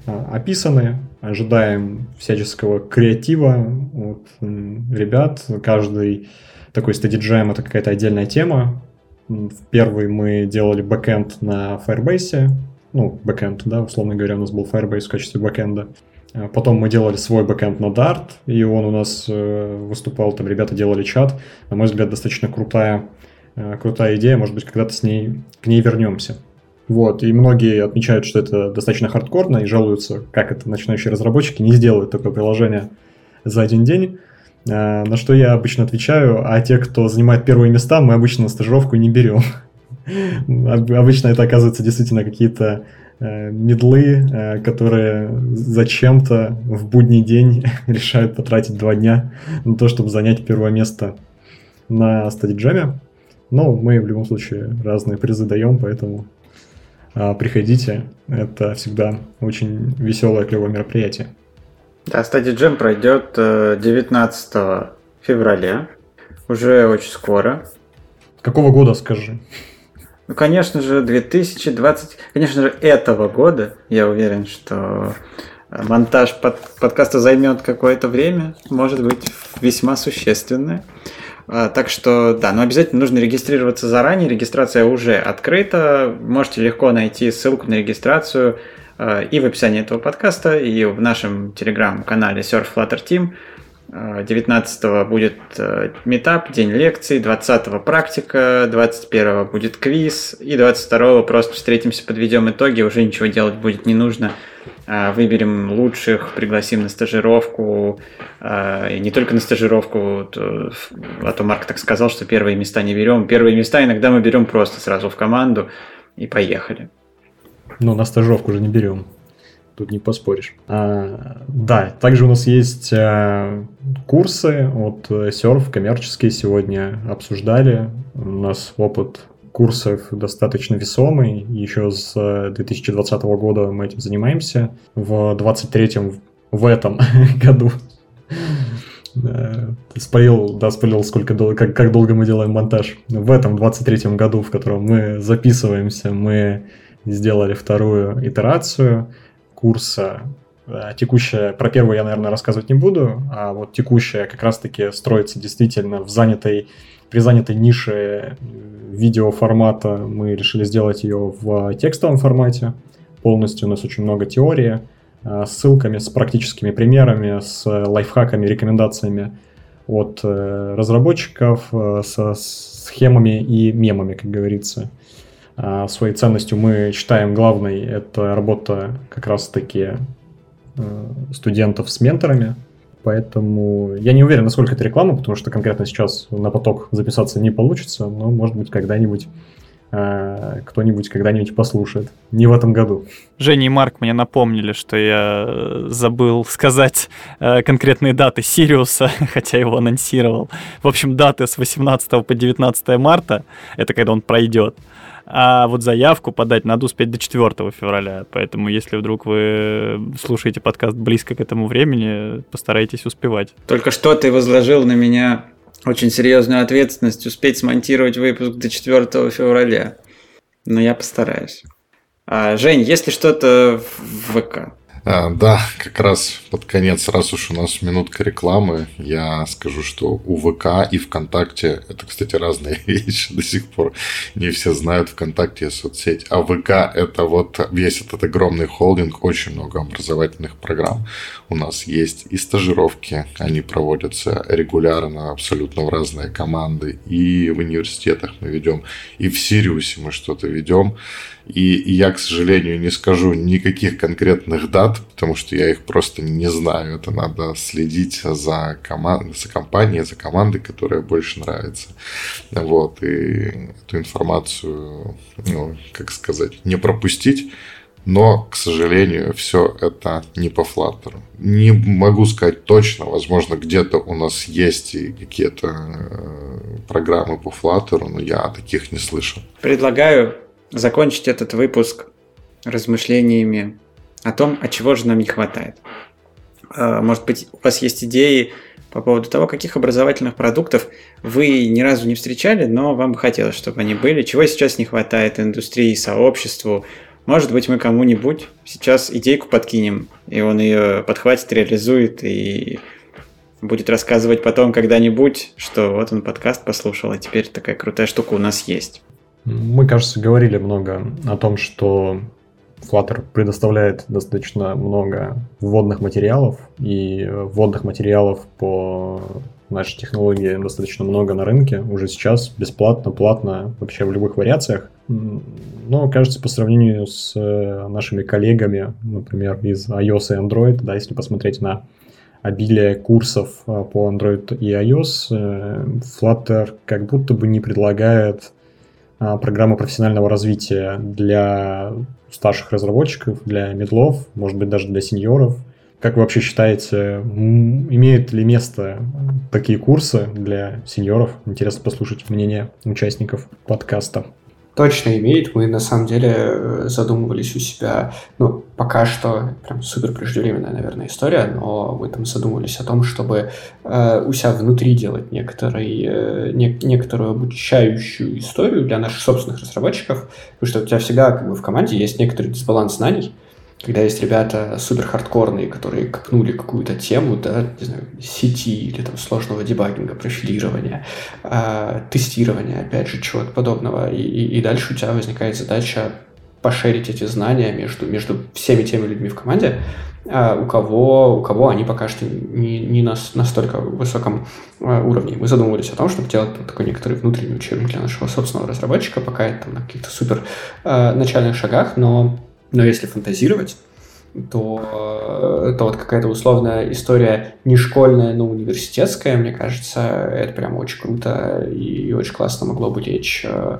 А, описаны. Ожидаем всяческого креатива от ребят. Каждый такой study jam это какая-то отдельная тема. В первый мы делали бэкэнд на Firebase. Ну, бэкэнд, да, условно говоря, у нас был Firebase в качестве бэкэнда. А потом мы делали свой бэкэнд на Dart, и он у нас э, выступал, там ребята делали чат. На мой взгляд, достаточно крутая, э, крутая идея, может быть, когда-то с ней, к ней вернемся. Вот, и многие отмечают, что это достаточно хардкорно и жалуются, как это начинающие разработчики не сделают такое приложение за один день. А, на что я обычно отвечаю, а те, кто занимает первые места, мы обычно на стажировку не берем. Обычно это оказывается действительно какие-то э, медлы, э, которые зачем-то в будний день решают потратить два дня на то, чтобы занять первое место на стадиджеме. Но мы в любом случае разные призы даем, поэтому приходите. Это всегда очень веселое, клевое мероприятие. Да, Study Jam пройдет 19 э, февраля. Уже очень скоро. Какого года, скажи? Ну, конечно же, 2020, конечно же, этого года. Я уверен, что монтаж под, подкаста займет какое-то время, может быть, весьма существенное. А, так что, да, но обязательно нужно регистрироваться заранее. Регистрация уже открыта. Можете легко найти ссылку на регистрацию а, и в описании этого подкаста, и в нашем телеграм-канале Surf Flutter Team. 19 будет э, метап, день лекций, 20 практика, 21 будет квиз, и 22 просто встретимся, подведем итоги, уже ничего делать будет не нужно. А, выберем лучших, пригласим на стажировку, а, и не только на стажировку, а то Марк так сказал, что первые места не берем. Первые места иногда мы берем просто сразу в команду и поехали. Ну, на стажировку уже не берем. Тут не поспоришь. А, да, также у нас есть а, курсы от Surf, коммерческие сегодня обсуждали. У нас опыт курсов достаточно весомый. Еще с 2020 э, года мы этим занимаемся. В 23-м, в этом году спалил, да, спалил, сколько долго, как, как долго мы делаем монтаж. В этом 23-м году, в котором мы записываемся, мы сделали вторую итерацию курса. Э, текущая, про первую я, наверное, рассказывать не буду, а вот текущая как раз-таки строится действительно в занятой при занятой нише видеоформата мы решили сделать ее в текстовом формате. Полностью у нас очень много теории, э, с ссылками, с практическими примерами, с лайфхаками, рекомендациями от э, разработчиков, э, со схемами и мемами, как говорится. Своей ценностью мы считаем главной это работа как раз-таки студентов с менторами, Поэтому я не уверен, насколько это реклама, потому что конкретно сейчас на поток записаться не получится, но, может быть, когда-нибудь э, кто-нибудь когда-нибудь послушает. Не в этом году. Женя и Марк мне напомнили, что я э, забыл сказать э, конкретные даты Сириуса, хотя его анонсировал. В общем, даты с 18 по 19 марта, это когда он пройдет. А вот заявку подать надо успеть до 4 февраля. Поэтому, если вдруг вы слушаете подкаст близко к этому времени, постарайтесь успевать. Только что ты возложил на меня очень серьезную ответственность успеть смонтировать выпуск до 4 февраля. Но я постараюсь. А, Жень, если что-то в ВК? А, да, как раз под конец, раз уж у нас минутка рекламы, я скажу, что у ВК и ВКонтакте, это, кстати, разные вещи, до сих пор не все знают ВКонтакте соцсеть, а ВК это вот весь этот огромный холдинг, очень много образовательных программ. У нас есть и стажировки, они проводятся регулярно, абсолютно в разные команды, и в университетах мы ведем, и в Сириусе мы что-то ведем. И я, к сожалению, не скажу никаких конкретных дат, потому что я их просто не знаю. Это надо следить за, команд... за компанией, за командой, которая больше нравится. Вот. И эту информацию, ну, как сказать, не пропустить. Но, к сожалению, все это не по Flutter. Не могу сказать точно, возможно, где-то у нас есть и какие-то э, программы по Flutter, но я таких не слышал. Предлагаю закончить этот выпуск размышлениями о том, от чего же нам не хватает. А, может быть, у вас есть идеи по поводу того, каких образовательных продуктов вы ни разу не встречали, но вам бы хотелось, чтобы они были. Чего сейчас не хватает индустрии, сообществу. Может быть, мы кому-нибудь сейчас идейку подкинем, и он ее подхватит, реализует и будет рассказывать потом когда-нибудь, что вот он подкаст послушал, а теперь такая крутая штука у нас есть. Мы, кажется, говорили много о том, что Flutter предоставляет достаточно много вводных материалов, и вводных материалов по нашей технологии достаточно много на рынке уже сейчас, бесплатно, платно, вообще в любых вариациях. Но, кажется, по сравнению с э, нашими коллегами, например, из iOS и Android, да, если посмотреть на обилие курсов э, по Android и iOS, э, Flutter как будто бы не предлагает программы профессионального развития для старших разработчиков, для медлов, может быть, даже для сеньоров. Как вы вообще считаете, имеют ли место такие курсы для сеньоров? Интересно послушать мнение участников подкаста точно имеет. Мы на самом деле э, задумывались у себя, ну, пока что прям супер преждевременная, наверное, история, но мы там задумывались о том, чтобы э, у себя внутри делать некоторый, э, не, некоторую обучающую историю для наших собственных разработчиков, потому что у тебя всегда как бы в команде есть некоторый дисбаланс знаний, когда есть ребята супер хардкорные, которые копнули какую-то тему, да, не знаю, сети или там сложного дебагинга, профилирования, э, тестирования, опять же, чего-то подобного. И, и, и дальше у тебя возникает задача пошерить эти знания между, между всеми теми людьми в команде, э, у, кого, у кого они пока что не, не на настолько высоком э, уровне. Мы задумывались о том, чтобы делать такой некоторый внутренний учебник для нашего собственного разработчика, пока это там, на каких-то супер э, начальных шагах, но но если фантазировать, то, то вот какая-то условная история не школьная, но университетская, мне кажется, это прям очень круто и очень классно могло бы лечь э,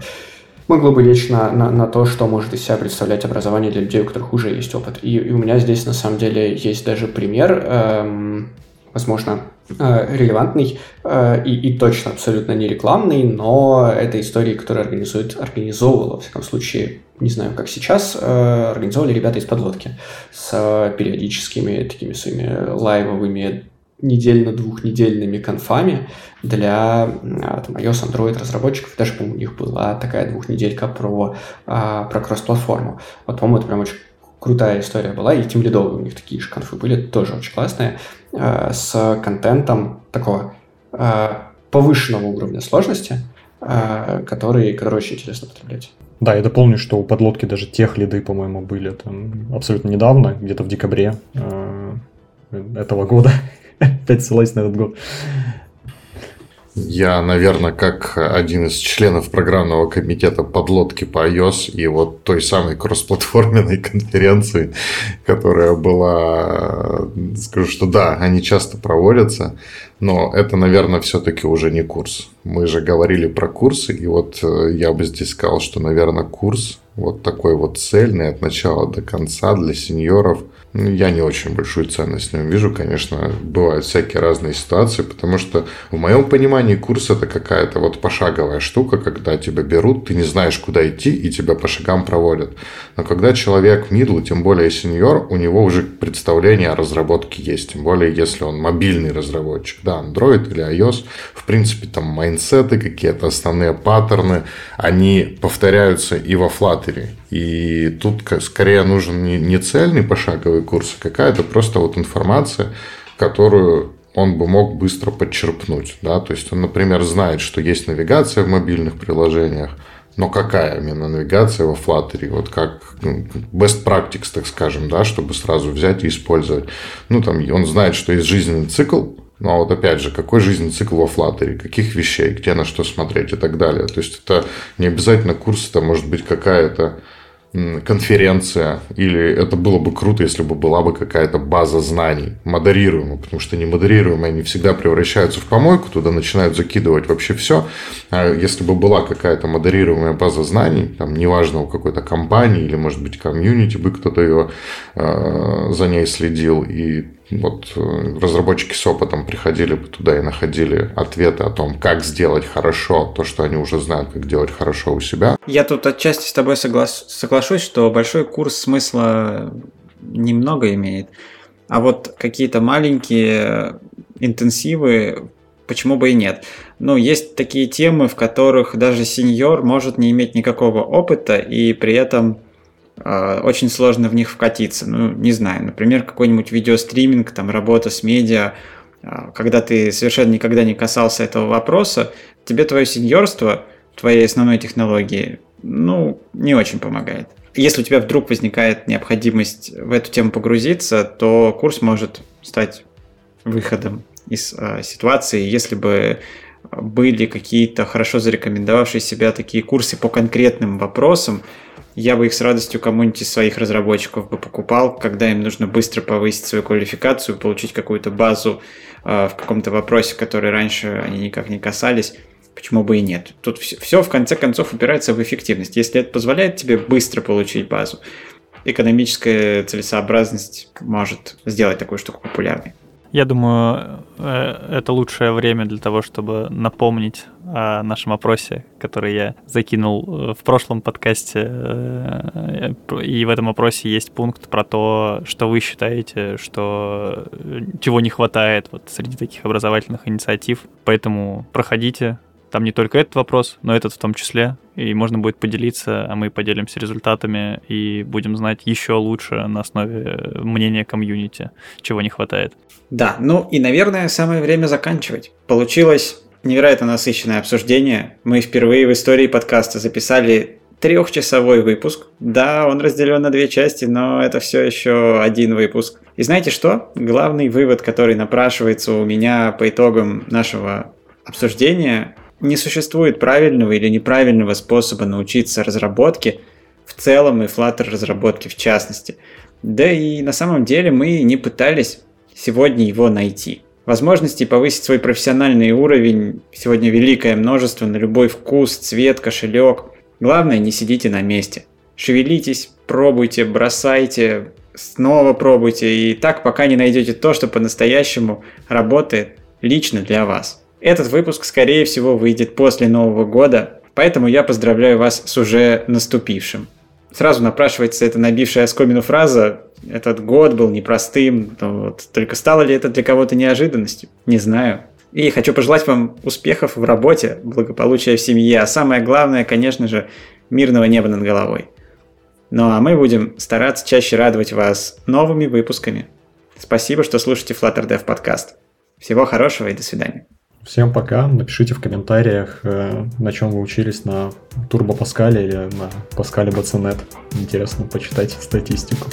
могло бы лечь на, на, на то, что может из себя представлять образование для людей, у которых уже есть опыт. И, и у меня здесь на самом деле есть даже пример, эм, возможно, э, релевантный э, и, и точно абсолютно не рекламный, но это истории, которые организует, организовывала, во всяком случае, не знаю, как сейчас, э, организовали ребята из подлодки с периодическими такими своими лайвовыми недельно-двухнедельными конфами для там, iOS, Android разработчиков. Даже, по-моему, у них была такая двухнеделька про, про кросс-платформу. Вот, по-моему, это прям очень крутая история была, и тем лидовые у них такие же конфы были, тоже очень классные, с контентом такого повышенного уровня сложности, который, который очень интересно потреблять. Да, я дополню, что у подлодки даже тех лиды, по-моему, были там абсолютно недавно, где-то в декабре э, этого года. Опять ссылаюсь на этот год. Я, наверное, как один из членов программного комитета подлодки по iOS и вот той самой кроссплатформенной конференции, которая была, скажу, что да, они часто проводятся, но это, наверное, все-таки уже не курс. Мы же говорили про курсы, и вот э, я бы здесь сказал, что, наверное, курс вот такой вот цельный от начала до конца для сеньоров – я не очень большую ценность в нем вижу. Конечно, бывают всякие разные ситуации, потому что в моем понимании курс это какая-то вот пошаговая штука, когда тебя берут, ты не знаешь, куда идти, и тебя по шагам проводят. Но когда человек мидл, тем более сеньор, у него уже представление о разработке есть. Тем более, если он мобильный разработчик, да, Android или iOS, в принципе, там майнсеты, какие-то основные паттерны, они повторяются и во Flutter, и тут скорее нужен не цельный пошаговый курс, а какая-то просто вот информация, которую он бы мог быстро подчерпнуть. Да? То есть он, например, знает, что есть навигация в мобильных приложениях, но какая именно навигация во Flutter? Вот как ну, best practice, так скажем, да, чтобы сразу взять и использовать. Ну, там, он знает, что есть жизненный цикл, ну, а вот опять же, какой жизненный цикл во Flutter, каких вещей, где на что смотреть и так далее. То есть, это не обязательно курс, это может быть какая-то конференция, или это было бы круто, если бы была бы какая-то база знаний, модерируемая, потому что не модерируемые, они всегда превращаются в помойку, туда начинают закидывать вообще все. А если бы была какая-то модерируемая база знаний, там, неважно, у какой-то компании, или, может быть, комьюнити бы кто-то ее э, за ней следил, и вот э, разработчики с опытом приходили бы туда и находили ответы о том, как сделать хорошо то, что они уже знают, как делать хорошо у себя. Я тут отчасти с тобой соглас... соглашусь, что большой курс смысла немного имеет. А вот какие-то маленькие интенсивы, почему бы и нет. Ну, есть такие темы, в которых даже сеньор может не иметь никакого опыта и при этом очень сложно в них вкатиться. Ну, не знаю, например, какой-нибудь видеостриминг, там, работа с медиа, а, когда ты совершенно никогда не касался этого вопроса, тебе твое сеньорство, твоей основной технологии, ну, не очень помогает. Если у тебя вдруг возникает необходимость в эту тему погрузиться, то курс может стать выходом из э, ситуации, если бы были какие-то хорошо зарекомендовавшие себя такие курсы по конкретным вопросам, я бы их с радостью кому-нибудь из своих разработчиков бы покупал, когда им нужно быстро повысить свою квалификацию, получить какую-то базу э, в каком-то вопросе, который раньше они никак не касались. Почему бы и нет? Тут все, все в конце концов упирается в эффективность. Если это позволяет тебе быстро получить базу, экономическая целесообразность может сделать такую штуку популярной. Я думаю, э, это лучшее время для того, чтобы напомнить о нашем опросе, который я закинул э, в прошлом подкасте. Э, и в этом опросе есть пункт про то, что вы считаете, что чего не хватает вот среди таких образовательных инициатив. Поэтому проходите, Там не только этот вопрос, но этот в том числе. И можно будет поделиться, а мы поделимся результатами и будем знать еще лучше на основе мнения комьюнити, чего не хватает. Да, ну и, наверное, самое время заканчивать. Получилось невероятно насыщенное обсуждение. Мы впервые в истории подкаста записали трехчасовой выпуск. Да, он разделен на две части, но это все еще один выпуск. И знаете что? Главный вывод, который напрашивается у меня по итогам нашего обсуждения, не существует правильного или неправильного способа научиться разработке в целом и Flutter разработке в частности. Да и на самом деле мы не пытались сегодня его найти. Возможностей повысить свой профессиональный уровень сегодня великое множество на любой вкус, цвет, кошелек. Главное, не сидите на месте. Шевелитесь, пробуйте, бросайте, снова пробуйте, и так пока не найдете то, что по-настоящему работает лично для вас. Этот выпуск, скорее всего, выйдет после Нового года, поэтому я поздравляю вас с уже наступившим. Сразу напрашивается эта набившая оскомину фраза «Этот год был непростым, но вот, только стало ли это для кого-то неожиданностью? Не знаю». И хочу пожелать вам успехов в работе, благополучия в семье, а самое главное, конечно же, мирного неба над головой. Ну а мы будем стараться чаще радовать вас новыми выпусками. Спасибо, что слушаете Flutter Dev подкаст. Всего хорошего и до свидания. Всем пока. Напишите в комментариях, э, на чем вы учились на Turbo Pascal или на Pascal BCNet. Интересно почитать статистику.